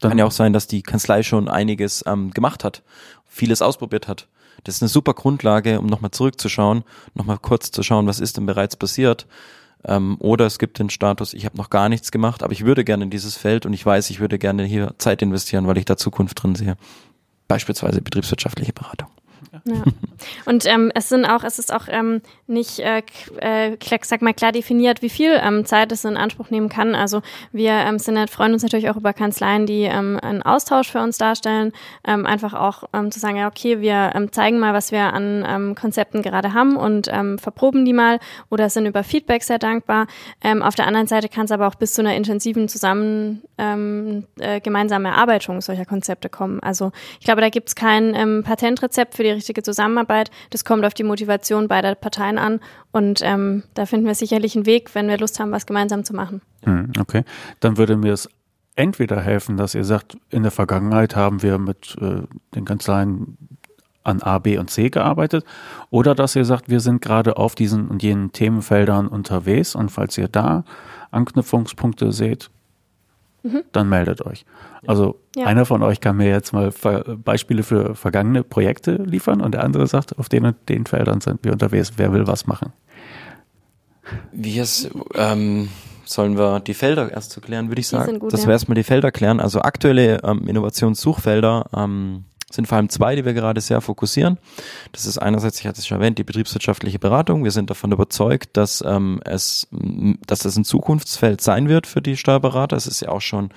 B: Kann ja auch sein, dass die Kanzlei schon einiges ähm, gemacht hat, vieles ausprobiert hat. Das ist eine super Grundlage, um nochmal zurückzuschauen, nochmal kurz zu schauen, was ist denn bereits passiert. Ähm, oder es gibt den Status, ich habe noch gar nichts gemacht, aber ich würde gerne in dieses Feld und ich weiß, ich würde gerne hier Zeit investieren, weil ich da Zukunft drin sehe beispielsweise betriebswirtschaftliche Beratung.
C: Ja. Und ähm, es sind auch, es ist auch ähm, nicht, äh, äh, sag mal klar definiert, wie viel ähm, Zeit es in Anspruch nehmen kann. Also wir ähm, sind, freuen uns natürlich auch über Kanzleien, die ähm, einen Austausch für uns darstellen, ähm, einfach auch ähm, zu sagen, ja okay, wir ähm, zeigen mal, was wir an ähm, Konzepten gerade haben und ähm, verproben die mal oder sind über Feedback sehr dankbar. Ähm, auf der anderen Seite kann es aber auch bis zu einer intensiven zusammen ähm, äh, gemeinsame Erarbeitung solcher Konzepte kommen. Also ich glaube, da gibt es kein ähm, Patentrezept für die richtige Zusammenarbeit. Das kommt auf die Motivation beider Parteien an und ähm, da finden wir sicherlich einen Weg, wenn wir Lust haben, was gemeinsam zu machen.
A: Hm, okay, dann würde mir es entweder helfen, dass ihr sagt, in der Vergangenheit haben wir mit äh, den Kanzleien an A, B und C gearbeitet oder dass ihr sagt, wir sind gerade auf diesen und jenen Themenfeldern unterwegs und falls ihr da Anknüpfungspunkte seht, mhm. dann meldet euch. Also ja. einer von euch kann mir jetzt mal Beispiele für vergangene Projekte liefern und der andere sagt, auf den und den Feldern sind wir unterwegs. Wer will was machen?
B: Wie es, ähm, sollen wir die Felder erst zu klären, würde ich sagen. Gut, Dass ja. wir erstmal die Felder klären. Also aktuelle ähm, Innovationssuchfelder ähm, sind vor allem zwei, die wir gerade sehr fokussieren. Das ist einerseits, ich hatte es schon erwähnt, die betriebswirtschaftliche Beratung. Wir sind davon überzeugt, dass ähm, es, dass das ein Zukunftsfeld sein wird für die Steuerberater. Es ist ja auch schon,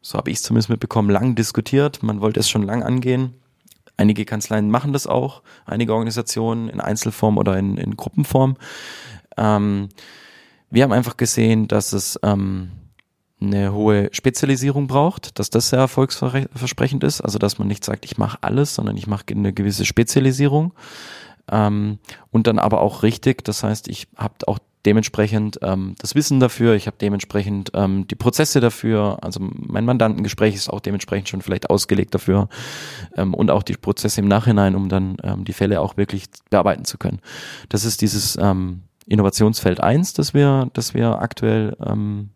B: so habe ich es zumindest mitbekommen, lang diskutiert. Man wollte es schon lang angehen. Einige Kanzleien machen das auch, einige Organisationen in Einzelform oder in, in Gruppenform. Ähm, wir haben einfach gesehen, dass es ähm, eine hohe Spezialisierung braucht, dass das sehr erfolgsversprechend ist. Also dass man nicht sagt, ich mache alles, sondern ich mache eine gewisse Spezialisierung. Ähm, und dann aber auch richtig, das heißt, ich habe auch dementsprechend ähm, das Wissen dafür, ich habe dementsprechend ähm, die Prozesse dafür, also mein Mandantengespräch ist auch dementsprechend schon vielleicht ausgelegt dafür ähm, und auch die Prozesse im Nachhinein, um dann ähm, die Fälle auch wirklich bearbeiten zu können. Das ist dieses ähm, Innovationsfeld eins, das wir, das wir aktuell ähm,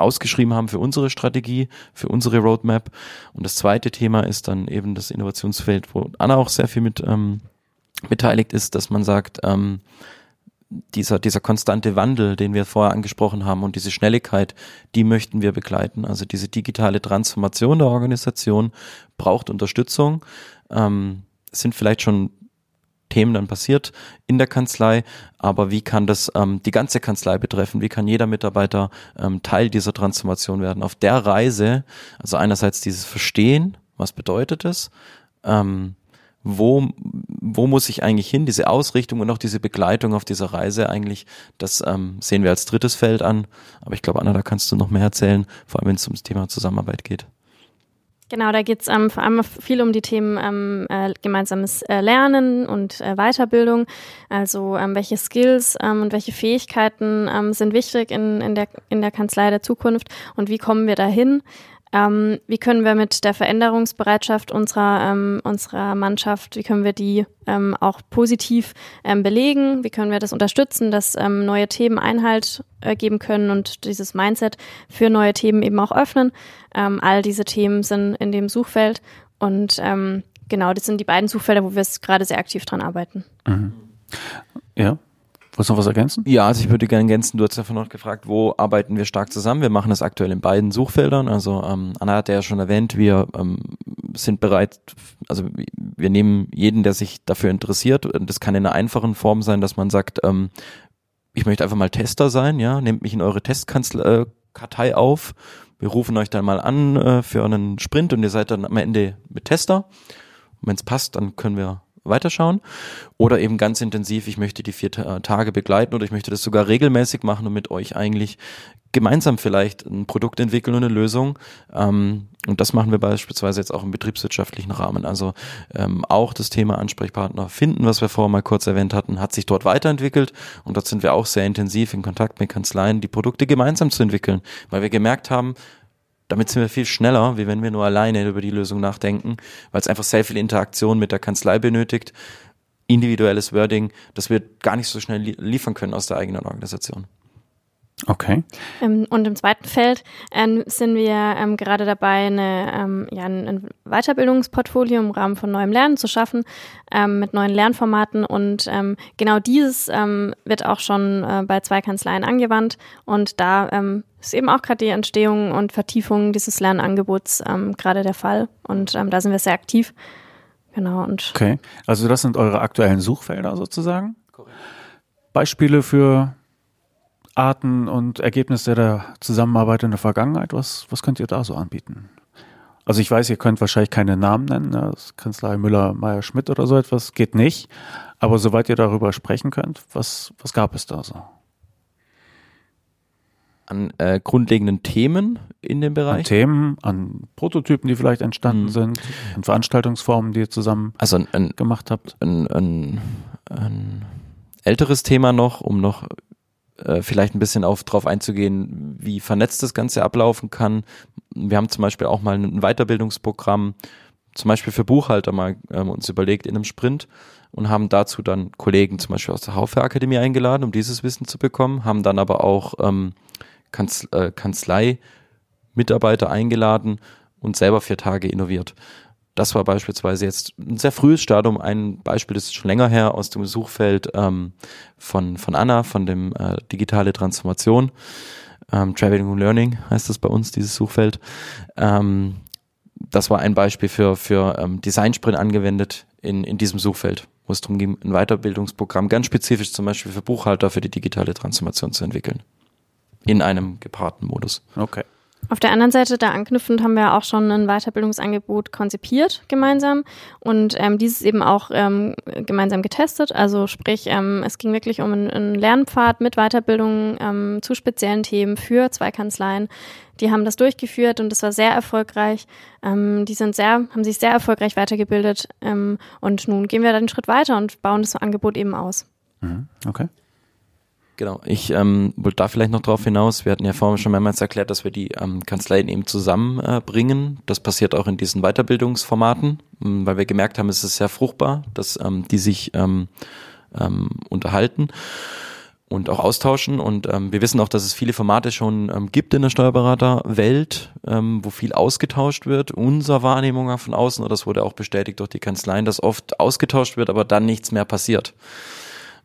B: ausgeschrieben haben für unsere Strategie, für unsere Roadmap. Und das zweite Thema ist dann eben das Innovationsfeld, wo Anna auch sehr viel mit ähm, beteiligt ist, dass man sagt, ähm, dieser, dieser konstante Wandel, den wir vorher angesprochen haben und diese Schnelligkeit, die möchten wir begleiten. Also diese digitale Transformation der Organisation braucht Unterstützung. Ähm, sind vielleicht schon Themen dann passiert in der Kanzlei, aber wie kann das ähm, die ganze Kanzlei betreffen? Wie kann jeder Mitarbeiter ähm, Teil dieser Transformation werden? Auf der Reise, also einerseits dieses Verstehen, was bedeutet es, ähm, wo, wo muss ich eigentlich hin, diese Ausrichtung und auch diese Begleitung auf dieser Reise eigentlich, das ähm, sehen wir als drittes Feld an. Aber ich glaube, Anna, da kannst du noch mehr erzählen, vor allem wenn es ums Thema Zusammenarbeit geht.
C: Genau, da geht es ähm, vor allem viel um die Themen ähm, äh, gemeinsames äh, Lernen und äh, Weiterbildung. Also ähm, welche Skills ähm, und welche Fähigkeiten ähm, sind wichtig in, in, der, in der Kanzlei der Zukunft und wie kommen wir dahin? Ähm, wie können wir mit der Veränderungsbereitschaft unserer, ähm, unserer Mannschaft, wie können wir die ähm, auch positiv ähm, belegen? Wie können wir das unterstützen, dass ähm, neue Themen Einhalt äh, geben können und dieses Mindset für neue Themen eben auch öffnen? Ähm, all diese Themen sind in dem Suchfeld und genau, das sind die beiden Suchfelder, wo wir gerade sehr aktiv dran arbeiten.
A: Mhm. Ja, Wolltest du noch was ergänzen?
B: Ja, also ich würde gerne ergänzen, du hast ja noch gefragt, wo arbeiten wir stark zusammen? Wir machen das aktuell in beiden Suchfeldern. Also ähm, Anna hat ja schon erwähnt, wir ähm, sind bereit, also wir nehmen jeden, der sich dafür interessiert. Und das kann in einer einfachen Form sein, dass man sagt, ähm, ich möchte einfach mal Tester sein, ja, nehmt mich in eure Testkartei auf. Wir rufen euch dann mal an äh, für einen Sprint und ihr seid dann am Ende mit Tester. Wenn es passt, dann können wir weiterschauen. Oder eben ganz intensiv, ich möchte die vier Tage begleiten oder ich möchte das sogar regelmäßig machen und mit euch eigentlich gemeinsam vielleicht ein Produkt entwickeln und eine Lösung. Ähm, und das machen wir beispielsweise jetzt auch im betriebswirtschaftlichen Rahmen. Also ähm, auch das Thema Ansprechpartner finden, was wir vorher mal kurz erwähnt hatten, hat sich dort weiterentwickelt. Und dort sind wir auch sehr intensiv in Kontakt mit Kanzleien, die Produkte gemeinsam zu entwickeln, weil wir gemerkt haben, damit sind wir viel schneller, wie wenn wir nur alleine über die Lösung nachdenken, weil es einfach sehr viel Interaktion mit der Kanzlei benötigt, individuelles Wording, das wir gar nicht so schnell liefern können aus der eigenen Organisation.
A: Okay.
C: Ähm, und im zweiten Feld ähm, sind wir ähm, gerade dabei, eine, ähm, ja, ein Weiterbildungsportfolio im Rahmen von neuem Lernen zu schaffen, ähm, mit neuen Lernformaten. Und ähm, genau dieses wird auch schon äh, bei zwei Kanzleien angewandt. Und da ist eben auch gerade die Entstehung und Vertiefung dieses Lernangebots gerade der Fall. Und da sind wir sehr aktiv. Genau. Und
A: okay. Also das sind eure aktuellen Suchfelder sozusagen? Korrekt. Beispiele für Arten und Ergebnisse der Zusammenarbeit in der Vergangenheit? Was, was könnt ihr da so anbieten? Also ich weiß, ihr könnt wahrscheinlich keine Namen nennen, ne? das Kanzlei Müller, Meier, Schmidt oder so etwas, geht nicht. Aber soweit ihr darüber sprechen könnt, was, was gab es da so?
B: An äh, grundlegenden Themen in dem Bereich? An
A: Themen, an Prototypen, die vielleicht entstanden mhm. sind, an Veranstaltungsformen, die ihr zusammen
B: also ein, ein, gemacht habt. Ein, ein älteres Thema noch, um noch äh, vielleicht ein bisschen auf drauf einzugehen, wie vernetzt das Ganze ablaufen kann. Wir haben zum Beispiel auch mal ein Weiterbildungsprogramm, zum Beispiel für Buchhalter mal ähm, uns überlegt in einem Sprint und haben dazu dann Kollegen zum Beispiel aus der Haufe-Akademie eingeladen, um dieses Wissen zu bekommen, haben dann aber auch ähm, Kanz äh, Kanzlei-Mitarbeiter eingeladen und selber vier Tage innoviert. Das war beispielsweise jetzt ein sehr frühes Stadium, ein Beispiel, das ist schon länger her aus dem Suchfeld ähm, von, von Anna, von dem äh, Digitale Transformation. Ähm, Traveling and Learning heißt das bei uns, dieses Suchfeld. Ähm, das war ein Beispiel für, für ähm, Designsprint angewendet in, in diesem Suchfeld, wo es darum ging, ein Weiterbildungsprogramm ganz spezifisch zum Beispiel für Buchhalter für die digitale Transformation zu entwickeln. In einem gepaarten Modus.
A: Okay.
C: Auf der anderen Seite, da anknüpfend, haben wir auch schon ein Weiterbildungsangebot konzipiert gemeinsam und ähm, dieses eben auch ähm, gemeinsam getestet. Also sprich, ähm, es ging wirklich um einen, einen Lernpfad mit Weiterbildung ähm, zu speziellen Themen für zwei Kanzleien. Die haben das durchgeführt und das war sehr erfolgreich. Ähm, die sind sehr, haben sich sehr erfolgreich weitergebildet ähm, und nun gehen wir dann einen Schritt weiter und bauen das Angebot eben aus.
A: Mhm. Okay.
B: Genau, ich ähm, wollte da vielleicht noch drauf hinaus. Wir hatten ja vorhin schon mehrmals erklärt, dass wir die ähm, Kanzleien eben zusammenbringen. Äh, das passiert auch in diesen Weiterbildungsformaten, ähm, weil wir gemerkt haben, es ist sehr fruchtbar, dass ähm, die sich ähm, ähm, unterhalten und auch austauschen. Und ähm, wir wissen auch, dass es viele Formate schon ähm, gibt in der Steuerberaterwelt, ähm, wo viel ausgetauscht wird. Unser Wahrnehmung von außen, oder das wurde auch bestätigt durch die Kanzleien, dass oft ausgetauscht wird, aber dann nichts mehr passiert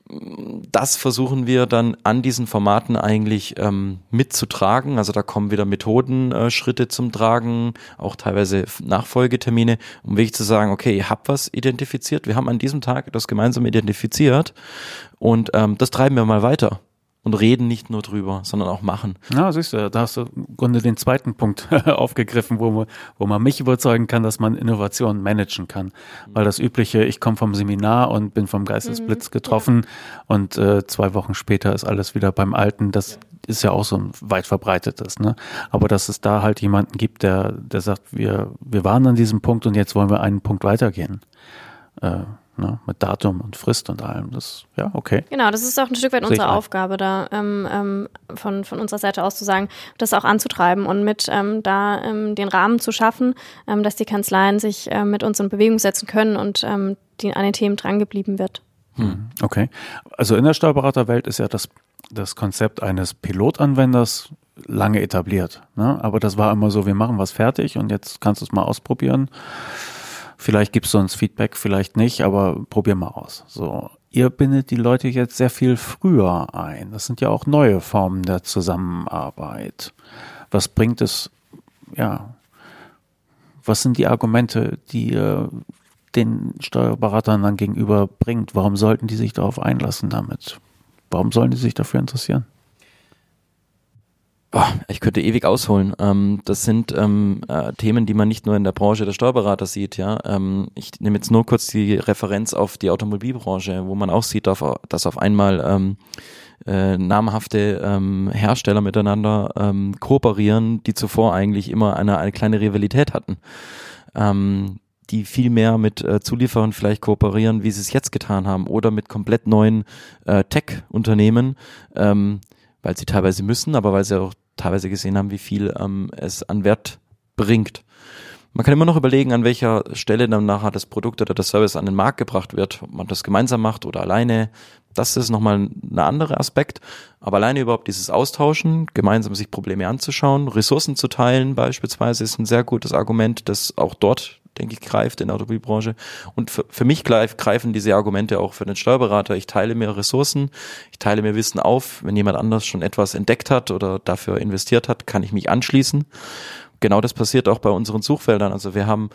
B: das versuchen wir dann an diesen Formaten eigentlich ähm, mitzutragen. Also da kommen wieder Methodenschritte äh, zum Tragen, auch teilweise Nachfolgetermine, um wirklich zu sagen, okay, ihr habt was identifiziert, wir haben an diesem Tag das gemeinsam identifiziert und ähm, das treiben wir mal weiter. Und reden nicht nur drüber, sondern auch machen.
A: Ja, siehst du, da hast du im Grunde den zweiten Punkt aufgegriffen, wo man, wo man mich überzeugen kann, dass man Innovation managen kann. Weil das übliche, ich komme vom Seminar und bin vom Geistesblitz mhm, getroffen ja. und äh, zwei Wochen später ist alles wieder beim Alten, das ist ja auch so ein weit verbreitetes, ne? Aber dass es da halt jemanden gibt, der, der sagt, wir, wir waren an diesem Punkt und jetzt wollen wir einen Punkt weitergehen. Äh, ne, mit Datum und Frist und allem. Das, ja, okay.
C: Genau, das ist auch ein Stück weit unsere Aufgabe, da ähm, ähm, von, von unserer Seite aus zu sagen, das auch anzutreiben und mit ähm, da ähm, den Rahmen zu schaffen, ähm, dass die Kanzleien sich ähm, mit uns in Bewegung setzen können und ähm, die an den Themen drangeblieben wird.
A: Hm, okay. Also in der Steuerberaterwelt ist ja das, das Konzept eines Pilotanwenders lange etabliert. Ne? Aber das war immer so, wir machen was fertig und jetzt kannst du es mal ausprobieren. Vielleicht gibst du uns Feedback, vielleicht nicht, aber probier mal aus. So. Ihr bindet die Leute jetzt sehr viel früher ein. Das sind ja auch neue Formen der Zusammenarbeit. Was bringt es, ja, was sind die Argumente, die ihr den Steuerberatern dann gegenüber bringt? Warum sollten die sich darauf einlassen damit? Warum sollen die sich dafür interessieren?
B: Oh, ich könnte ewig ausholen. Ähm, das sind ähm, äh, Themen, die man nicht nur in der Branche der Steuerberater sieht. Ja, ähm, ich nehme jetzt nur kurz die Referenz auf die Automobilbranche, wo man auch sieht, dass auf einmal ähm, äh, namhafte ähm, Hersteller miteinander ähm, kooperieren, die zuvor eigentlich immer eine, eine kleine Rivalität hatten. Ähm, die viel mehr mit äh, Zulieferern vielleicht kooperieren, wie sie es jetzt getan haben, oder mit komplett neuen äh, Tech-Unternehmen, ähm, weil sie teilweise müssen, aber weil sie auch teilweise gesehen haben, wie viel ähm, es an Wert bringt. Man kann immer noch überlegen, an welcher Stelle dann nachher das Produkt oder das Service an den Markt gebracht wird, ob man das gemeinsam macht oder alleine. Das ist nochmal ein anderer Aspekt. Aber alleine überhaupt dieses Austauschen, gemeinsam sich Probleme anzuschauen, Ressourcen zu teilen beispielsweise ist ein sehr gutes Argument, das auch dort denke ich, greift in der Automobilbranche. Und für, für mich greif, greifen diese Argumente auch für den Steuerberater. Ich teile mir Ressourcen, ich teile mir Wissen auf. Wenn jemand anders schon etwas entdeckt hat oder dafür investiert hat, kann ich mich anschließen. Genau das passiert auch bei unseren Suchfeldern. Also wir haben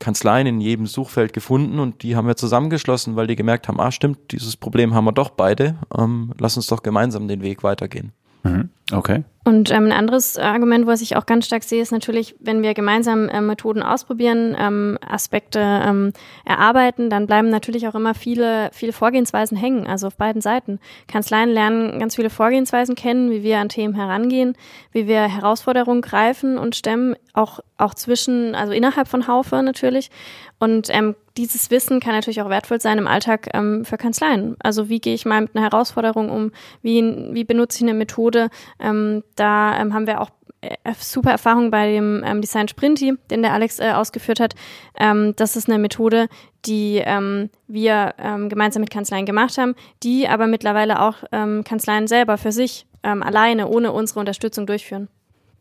B: Kanzleien in jedem Suchfeld gefunden und die haben wir zusammengeschlossen, weil die gemerkt haben, ah stimmt, dieses Problem haben wir doch beide. Ähm, lass uns doch gemeinsam den Weg weitergehen.
A: Mhm. Okay.
C: Und ähm, ein anderes Argument, was ich auch ganz stark sehe, ist natürlich, wenn wir gemeinsam äh, Methoden ausprobieren, ähm, Aspekte ähm, erarbeiten, dann bleiben natürlich auch immer viele, viele Vorgehensweisen hängen, also auf beiden Seiten. Kanzleien lernen ganz viele Vorgehensweisen kennen, wie wir an Themen herangehen, wie wir Herausforderungen greifen und stemmen, auch, auch zwischen, also innerhalb von Haufe natürlich. Und ähm, dieses Wissen kann natürlich auch wertvoll sein im Alltag ähm, für Kanzleien. Also wie gehe ich mal mit einer Herausforderung um? Wie, wie benutze ich eine Methode? Ähm, da ähm, haben wir auch äh, super Erfahrung bei dem ähm, Design Sprinty, den der Alex äh, ausgeführt hat. Ähm, das ist eine Methode, die ähm, wir ähm, gemeinsam mit Kanzleien gemacht haben, die aber mittlerweile auch ähm, Kanzleien selber für sich ähm, alleine ohne unsere Unterstützung durchführen.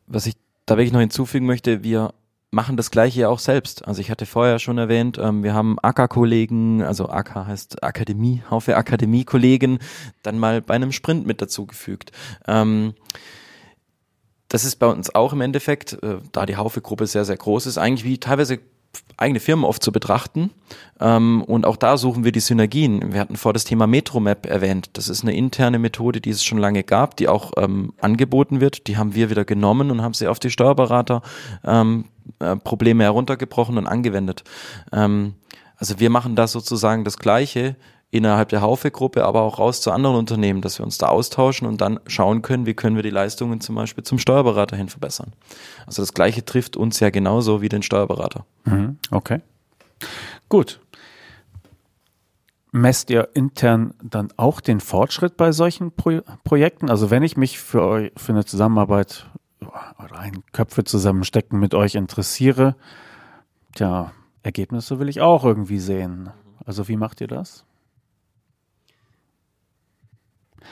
B: Was ich da wirklich noch hinzufügen möchte, wir machen das gleiche ja auch selbst. Also ich hatte vorher schon erwähnt, ähm, wir haben AK-Kollegen, also AK heißt Akademie, Haufe Akademie-Kollegen, dann mal bei einem Sprint mit dazugefügt. Ähm, das ist bei uns auch im Endeffekt, äh, da die Haufe-Gruppe sehr, sehr groß ist, eigentlich wie teilweise eigene Firmen oft zu betrachten. Ähm, und auch da suchen wir die Synergien. Wir hatten vor das Thema Metromap erwähnt. Das ist eine interne Methode, die es schon lange gab, die auch ähm, angeboten wird. Die haben wir wieder genommen und haben sie auf die Steuerberater ähm, äh, Probleme heruntergebrochen und angewendet. Ähm, also wir machen da sozusagen das Gleiche innerhalb der Haufe-Gruppe, aber auch raus zu anderen Unternehmen, dass wir uns da austauschen und dann schauen können, wie können wir die Leistungen zum Beispiel zum Steuerberater hin verbessern. Also das Gleiche trifft uns ja genauso wie den Steuerberater.
A: Mhm, okay. Gut. Messt ihr intern dann auch den Fortschritt bei solchen Pro Projekten? Also wenn ich mich für, für eine Zusammenarbeit oder ein Köpfe zusammenstecken mit euch interessiere, tja, Ergebnisse will ich auch irgendwie sehen. Also wie macht ihr das?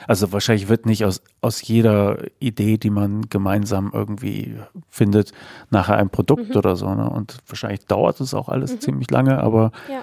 A: Also wahrscheinlich wird nicht aus, aus jeder Idee, die man gemeinsam irgendwie findet, nachher ein Produkt mhm. oder so. Ne? Und wahrscheinlich dauert es auch alles mhm. ziemlich lange, aber
C: ja.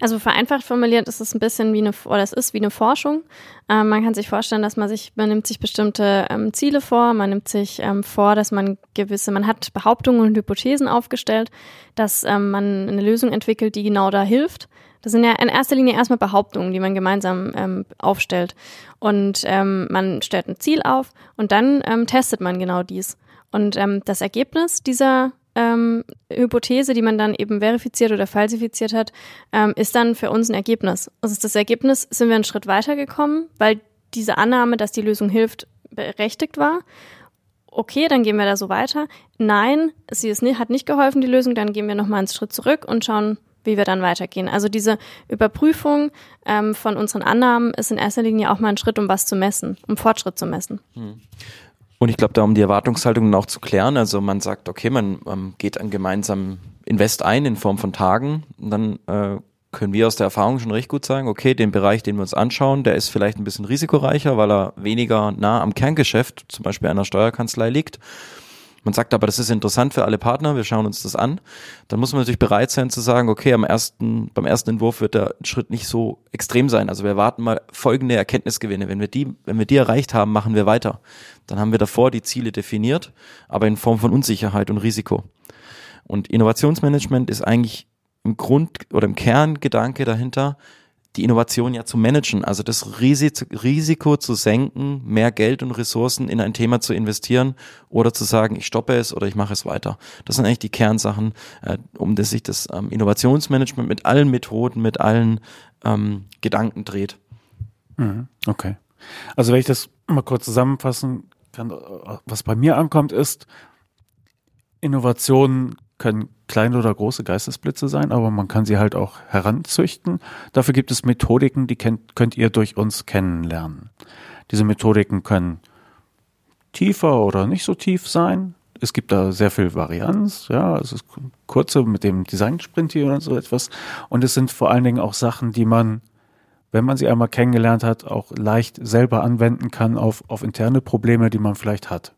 C: Also vereinfacht formuliert ist es ein bisschen wie eine, oder es ist wie eine Forschung. Ähm, man kann sich vorstellen, dass man sich, man nimmt sich bestimmte ähm, Ziele vor, man nimmt sich ähm, vor, dass man gewisse, man hat Behauptungen und Hypothesen aufgestellt, dass ähm, man eine Lösung entwickelt, die genau da hilft Das sind ja in erster Linie erstmal Behauptungen, die man gemeinsam ähm, aufstellt. Und ähm, man stellt ein Ziel auf und dann ähm, testet man genau dies. Und ähm, das Ergebnis dieser ähm, Hypothese, die man dann eben verifiziert oder falsifiziert hat, ähm, ist dann für uns ein Ergebnis. Also ist das Ergebnis, sind wir einen Schritt weitergekommen, weil diese Annahme, dass die Lösung hilft, berechtigt war. Okay, dann gehen wir da so weiter. Nein, sie ist nicht, hat nicht geholfen, die Lösung, dann gehen wir nochmal einen Schritt zurück und schauen, wie wir dann weitergehen. Also diese Überprüfung ähm, von unseren Annahmen ist in erster Linie auch mal ein Schritt, um was zu messen, um Fortschritt zu messen. Hm.
B: Und ich glaube, da um die Erwartungshaltung auch zu klären, also man sagt, okay, man, man geht einen gemeinsamen Invest ein in Form von Tagen, und dann äh, können wir aus der Erfahrung schon recht gut sagen, okay, den Bereich, den wir uns anschauen, der ist vielleicht ein bisschen risikoreicher, weil er weniger nah am Kerngeschäft, zum Beispiel einer Steuerkanzlei liegt. Man sagt aber, das ist interessant für alle Partner, wir schauen uns das an. Dann muss man natürlich bereit sein zu sagen, okay, am ersten, beim ersten Entwurf wird der Schritt nicht so extrem sein. Also wir erwarten mal folgende Erkenntnisgewinne. Wenn wir die, wenn wir die erreicht haben, machen wir weiter. Dann haben wir davor die Ziele definiert, aber in Form von Unsicherheit und Risiko. Und Innovationsmanagement ist eigentlich im Grund oder im Kerngedanke dahinter, die Innovation ja zu managen, also das Risiko zu senken, mehr Geld und Ressourcen in ein Thema zu investieren oder zu sagen, ich stoppe es oder ich mache es weiter. Das sind eigentlich die Kernsachen, äh, um das sich das ähm, Innovationsmanagement mit allen Methoden, mit allen ähm, Gedanken dreht.
A: Mhm. Okay. Also wenn ich das mal kurz zusammenfassen kann, was bei mir ankommt, ist, Innovationen können kleine oder große Geistesblitze sein, aber man kann sie halt auch heranzüchten. Dafür gibt es Methodiken, die kennt, könnt ihr durch uns kennenlernen. Diese Methodiken können tiefer oder nicht so tief sein. Es gibt da sehr viel Varianz, ja, es ist kurze mit dem Design-Sprint hier oder so etwas. Und es sind vor allen Dingen auch Sachen, die man, wenn man sie einmal kennengelernt hat, auch leicht selber anwenden kann auf, auf interne Probleme, die man vielleicht hat.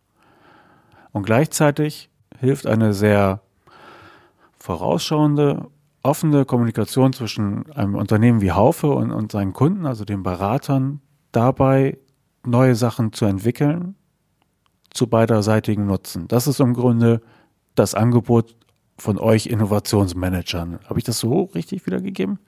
A: Und gleichzeitig hilft eine sehr vorausschauende, offene Kommunikation zwischen einem Unternehmen wie Haufe und, und seinen Kunden, also den Beratern, dabei neue Sachen zu entwickeln zu beiderseitigen Nutzen. Das ist im Grunde das Angebot von euch Innovationsmanagern. Habe ich das so richtig wiedergegeben?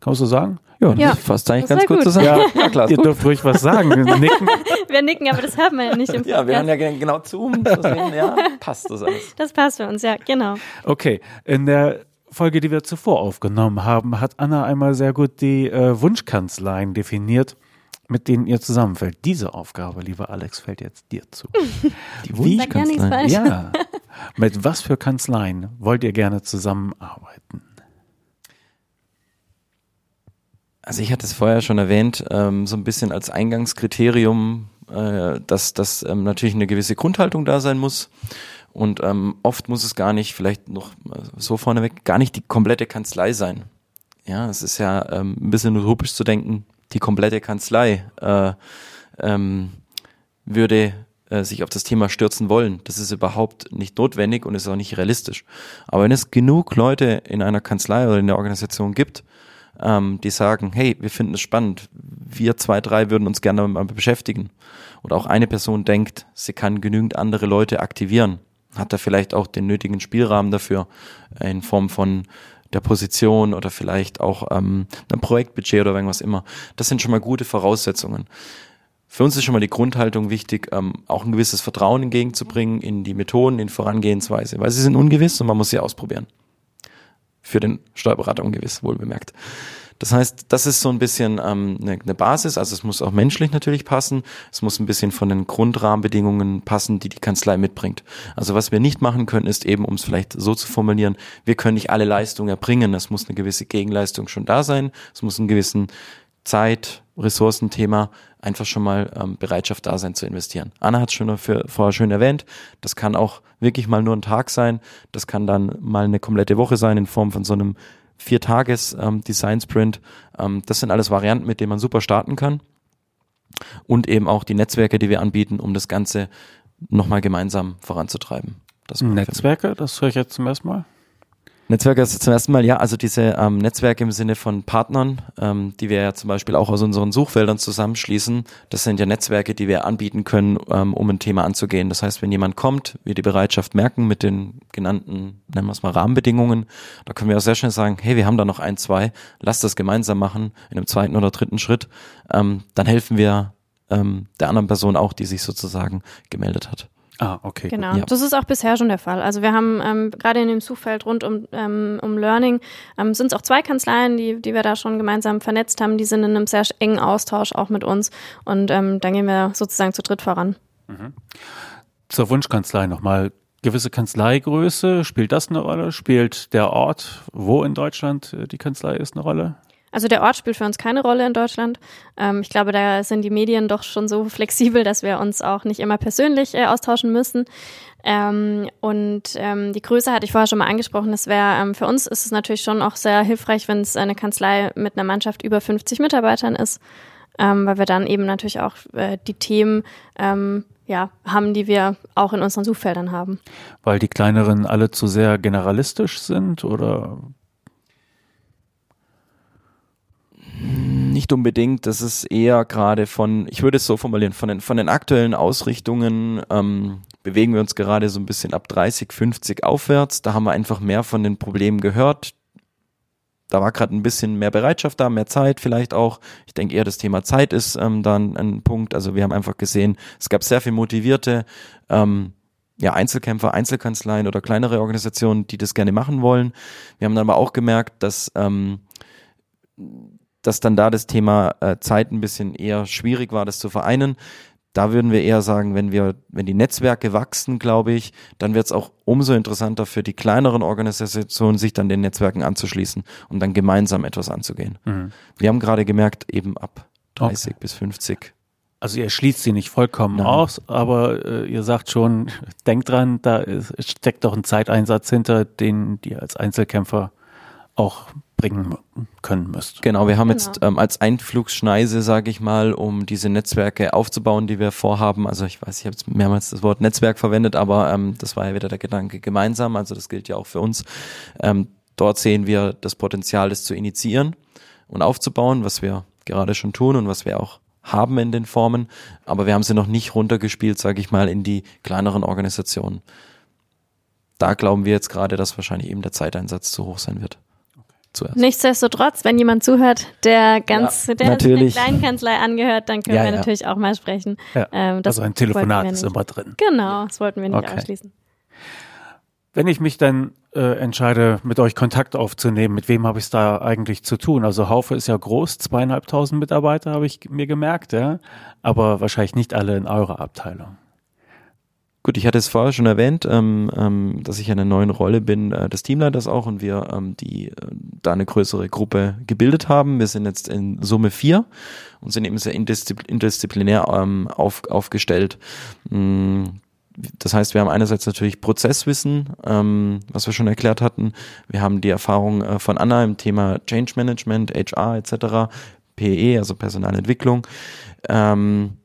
A: Kann man so sagen?
B: Ja, ja fast eigentlich ganz gut zusammen. Ja,
A: ja, klar. Ihr dürft ruhig was sagen. Wir
C: nicken. Wir nicken, aber das hört man ja nicht im
B: Podcast. Ja, wir hören ja genau zu, um sehen, ja, passt das alles.
C: Das passt für uns, ja, genau.
A: Okay, in der Folge, die wir zuvor aufgenommen haben, hat Anna einmal sehr gut die äh, Wunschkanzleien definiert, mit denen ihr zusammenfällt. Diese Aufgabe, lieber Alex, fällt jetzt dir zu.
C: Die Wunschkanzleien.
A: Ja. Mit was für Kanzleien wollt ihr gerne zusammenarbeiten?
B: Also ich hatte es vorher schon erwähnt, ähm, so ein bisschen als Eingangskriterium, äh, dass, dass ähm, natürlich eine gewisse Grundhaltung da sein muss. Und ähm, oft muss es gar nicht, vielleicht noch äh, so vorneweg, gar nicht die komplette Kanzlei sein. Ja, es ist ja ähm, ein bisschen utopisch zu denken, die komplette Kanzlei äh, ähm, würde äh, sich auf das Thema stürzen wollen. Das ist überhaupt nicht notwendig und ist auch nicht realistisch. Aber wenn es genug Leute in einer Kanzlei oder in der Organisation gibt, ähm, die sagen, hey, wir finden es spannend, wir zwei, drei würden uns gerne damit beschäftigen. Oder auch eine Person denkt, sie kann genügend andere Leute aktivieren, hat da vielleicht auch den nötigen Spielrahmen dafür in Form von der Position oder vielleicht auch ähm, ein Projektbudget oder irgendwas immer. Das sind schon mal gute Voraussetzungen. Für uns ist schon mal die Grundhaltung wichtig, ähm, auch ein gewisses Vertrauen entgegenzubringen in die Methoden, in Vorangehensweise, weil sie sind ungewiss und man muss sie ausprobieren für den Steuerberater ungewiss, wohl bemerkt. Das heißt, das ist so ein bisschen ähm, eine, eine Basis. Also es muss auch menschlich natürlich passen. Es muss ein bisschen von den Grundrahmenbedingungen passen, die die Kanzlei mitbringt. Also was wir nicht machen können, ist eben, um es vielleicht so zu formulieren, wir können nicht alle Leistungen erbringen. Es muss eine gewisse Gegenleistung schon da sein. Es muss einen gewissen Zeit, Ressourcenthema einfach schon mal ähm, Bereitschaft da sein zu investieren. Anna hat es schon für, vorher schön erwähnt, das kann auch wirklich mal nur ein Tag sein, das kann dann mal eine komplette Woche sein in Form von so einem Vier-Tages ähm. Ähm, das sind alles Varianten, mit denen man super starten kann. Und eben auch die Netzwerke, die wir anbieten, um das Ganze nochmal gemeinsam voranzutreiben.
A: Das Netzwerke, das höre ich jetzt zum ersten Mal.
B: Netzwerke also zum ersten Mal, ja, also diese ähm, Netzwerke im Sinne von Partnern, ähm, die wir ja zum Beispiel auch aus unseren Suchfeldern zusammenschließen, das sind ja Netzwerke, die wir anbieten können, ähm, um ein Thema anzugehen. Das heißt, wenn jemand kommt, wir die Bereitschaft merken mit den genannten, nennen wir es mal Rahmenbedingungen, da können wir auch sehr schnell sagen, hey, wir haben da noch ein, zwei, lass das gemeinsam machen in einem zweiten oder dritten Schritt. Ähm, dann helfen wir ähm, der anderen Person auch, die sich sozusagen gemeldet hat.
A: Ah, okay.
C: Genau, ja. das ist auch bisher schon der Fall. Also wir haben ähm, gerade in dem Suchfeld rund um, ähm, um Learning ähm, sind es auch zwei Kanzleien, die, die wir da schon gemeinsam vernetzt haben. Die sind in einem sehr engen Austausch auch mit uns und ähm, dann gehen wir sozusagen zu dritt voran. Mhm.
A: Zur Wunschkanzlei nochmal. Gewisse Kanzleigröße, spielt das eine Rolle? Spielt der Ort, wo in Deutschland äh, die Kanzlei ist, eine Rolle?
C: Also der Ort spielt für uns keine Rolle in Deutschland. Ähm, ich glaube, da sind die Medien doch schon so flexibel, dass wir uns auch nicht immer persönlich äh, austauschen müssen. Ähm, und ähm, die Größe hatte ich vorher schon mal angesprochen. Das wäre ähm, für uns ist es natürlich schon auch sehr hilfreich, wenn es eine Kanzlei mit einer Mannschaft über 50 Mitarbeitern ist, ähm, weil wir dann eben natürlich auch äh, die Themen ähm, ja, haben, die wir auch in unseren Suchfeldern haben.
A: Weil die kleineren alle zu sehr generalistisch sind oder
B: Nicht unbedingt, das ist eher gerade von, ich würde es so formulieren, von den, von den aktuellen Ausrichtungen ähm, bewegen wir uns gerade so ein bisschen ab 30, 50 aufwärts. Da haben wir einfach mehr von den Problemen gehört. Da war gerade ein bisschen mehr Bereitschaft da, mehr Zeit vielleicht auch. Ich denke eher, das Thema Zeit ist ähm, dann ein Punkt. Also wir haben einfach gesehen, es gab sehr viel motivierte ähm, ja, Einzelkämpfer, Einzelkanzleien oder kleinere Organisationen, die das gerne machen wollen. Wir haben dann aber auch gemerkt, dass ähm, dass dann da das Thema äh, Zeit ein bisschen eher schwierig war, das zu vereinen. Da würden wir eher sagen, wenn wir, wenn die Netzwerke wachsen, glaube ich, dann wird es auch umso interessanter für die kleineren Organisationen, sich dann den Netzwerken anzuschließen und dann gemeinsam etwas anzugehen. Mhm. Wir haben gerade gemerkt, eben ab 30 okay. bis 50.
A: Also ihr schließt sie nicht vollkommen Nein. aus, aber äh, ihr sagt schon, denkt dran, da ist, steckt doch ein Zeiteinsatz hinter, den die als Einzelkämpfer auch bringen können müsst.
B: Genau, wir haben genau. jetzt ähm, als Einflugsschneise, sage ich mal, um diese Netzwerke aufzubauen, die wir vorhaben. Also ich weiß, ich habe jetzt mehrmals das Wort Netzwerk verwendet, aber ähm, das war ja wieder der Gedanke gemeinsam. Also das gilt ja auch für uns. Ähm, dort sehen wir das Potenzial, das zu initiieren und aufzubauen, was wir gerade schon tun und was wir auch haben in den Formen. Aber wir haben sie noch nicht runtergespielt, sage ich mal, in die kleineren Organisationen. Da glauben wir jetzt gerade, dass wahrscheinlich eben der Zeiteinsatz zu hoch sein wird
C: zuerst. Nichtsdestotrotz, wenn jemand zuhört, der ganz, ja, der natürlich. der kleinen Kanzlei angehört, dann können ja, wir ja. natürlich auch mal sprechen.
A: Ähm, also ein Telefonat ist immer drin.
C: Genau, das wollten wir nicht okay. ausschließen.
A: Wenn ich mich dann äh, entscheide, mit euch Kontakt aufzunehmen, mit wem habe ich es da eigentlich zu tun? Also Haufe ist ja groß, zweieinhalbtausend Mitarbeiter habe ich mir gemerkt, ja, aber wahrscheinlich nicht alle in eurer Abteilung.
B: Gut, ich hatte es vorher schon erwähnt, ähm, ähm, dass ich in einer neuen Rolle bin, äh, des Teamleiters auch und wir ähm, die äh, da eine größere Gruppe gebildet haben. Wir sind jetzt in Summe vier und sind eben sehr interdiszipl interdisziplinär ähm, auf, aufgestellt. Mhm. Das heißt, wir haben einerseits natürlich Prozesswissen, ähm, was wir schon erklärt hatten. Wir haben die Erfahrung äh, von Anna im Thema Change Management, HR etc., PE, also Personalentwicklung. Ähm,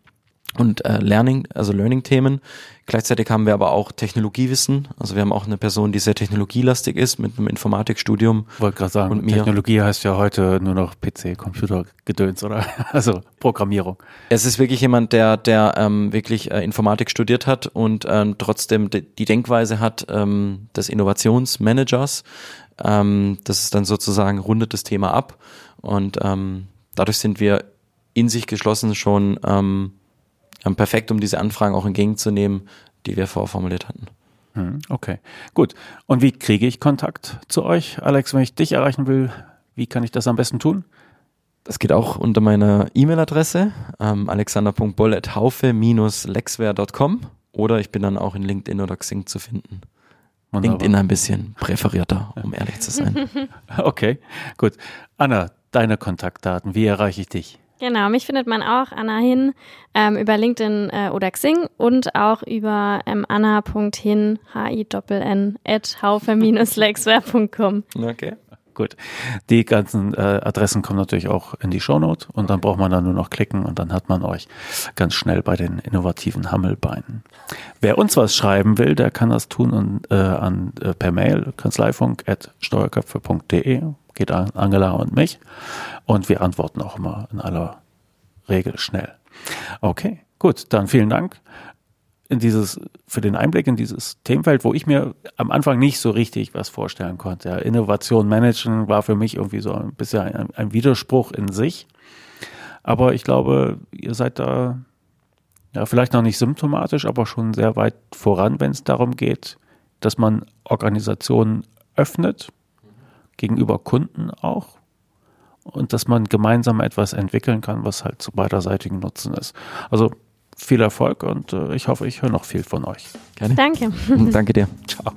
B: und äh, Learning, also Learning-Themen. Gleichzeitig haben wir aber auch Technologiewissen. Also wir haben auch eine Person, die sehr technologielastig ist mit einem Informatikstudium.
A: Ich wollte gerade sagen, Technologie heißt ja heute nur noch PC, Computergedöns oder also Programmierung.
B: Es ist wirklich jemand, der der ähm, wirklich äh, Informatik studiert hat und ähm, trotzdem die Denkweise hat ähm, des Innovationsmanagers. Ähm, das ist dann sozusagen rundet das Thema ab und ähm, dadurch sind wir in sich geschlossen schon ähm, perfekt, um diese Anfragen auch entgegenzunehmen, die wir vorformuliert hatten.
A: Hm, okay, gut. Und wie kriege ich Kontakt zu euch, Alex, wenn ich dich erreichen will? Wie kann ich das am besten tun?
B: Das geht auch unter meiner E-Mail-Adresse ähm, alexander.boll.haufe-lexware.com oder ich bin dann auch in LinkedIn oder Xing zu finden. Wunderbar. LinkedIn ein bisschen präferierter, um ehrlich zu sein.
A: okay, gut. Anna, deine Kontaktdaten, wie erreiche ich dich?
C: Genau, mich findet man auch Anna Hin ähm, über LinkedIn äh, oder Xing und auch über ähm, anna.hin, h i n at haufe-lexware.com.
B: Okay.
A: gut. Die ganzen äh, Adressen kommen natürlich auch in die Shownote und dann braucht man dann nur noch klicken und dann hat man euch ganz schnell bei den innovativen Hammelbeinen. Wer uns was schreiben will, der kann das tun und, äh, an, äh, per Mail kanzleifunk.steuerköpfe.de geht an Angela und mich und wir antworten auch immer in aller Regel schnell. Okay, gut, dann vielen Dank in dieses, für den Einblick in dieses Themenfeld, wo ich mir am Anfang nicht so richtig was vorstellen konnte. Ja, Innovation managen war für mich irgendwie so ein bisschen ein, ein Widerspruch in sich. Aber ich glaube, ihr seid da ja vielleicht noch nicht symptomatisch, aber schon sehr weit voran, wenn es darum geht, dass man Organisationen öffnet, gegenüber Kunden auch, und dass man gemeinsam etwas entwickeln kann, was halt zu beiderseitigen Nutzen ist. Also viel Erfolg und äh, ich hoffe, ich höre noch viel von euch.
C: Gerne. Danke.
B: Danke dir.
A: Ciao.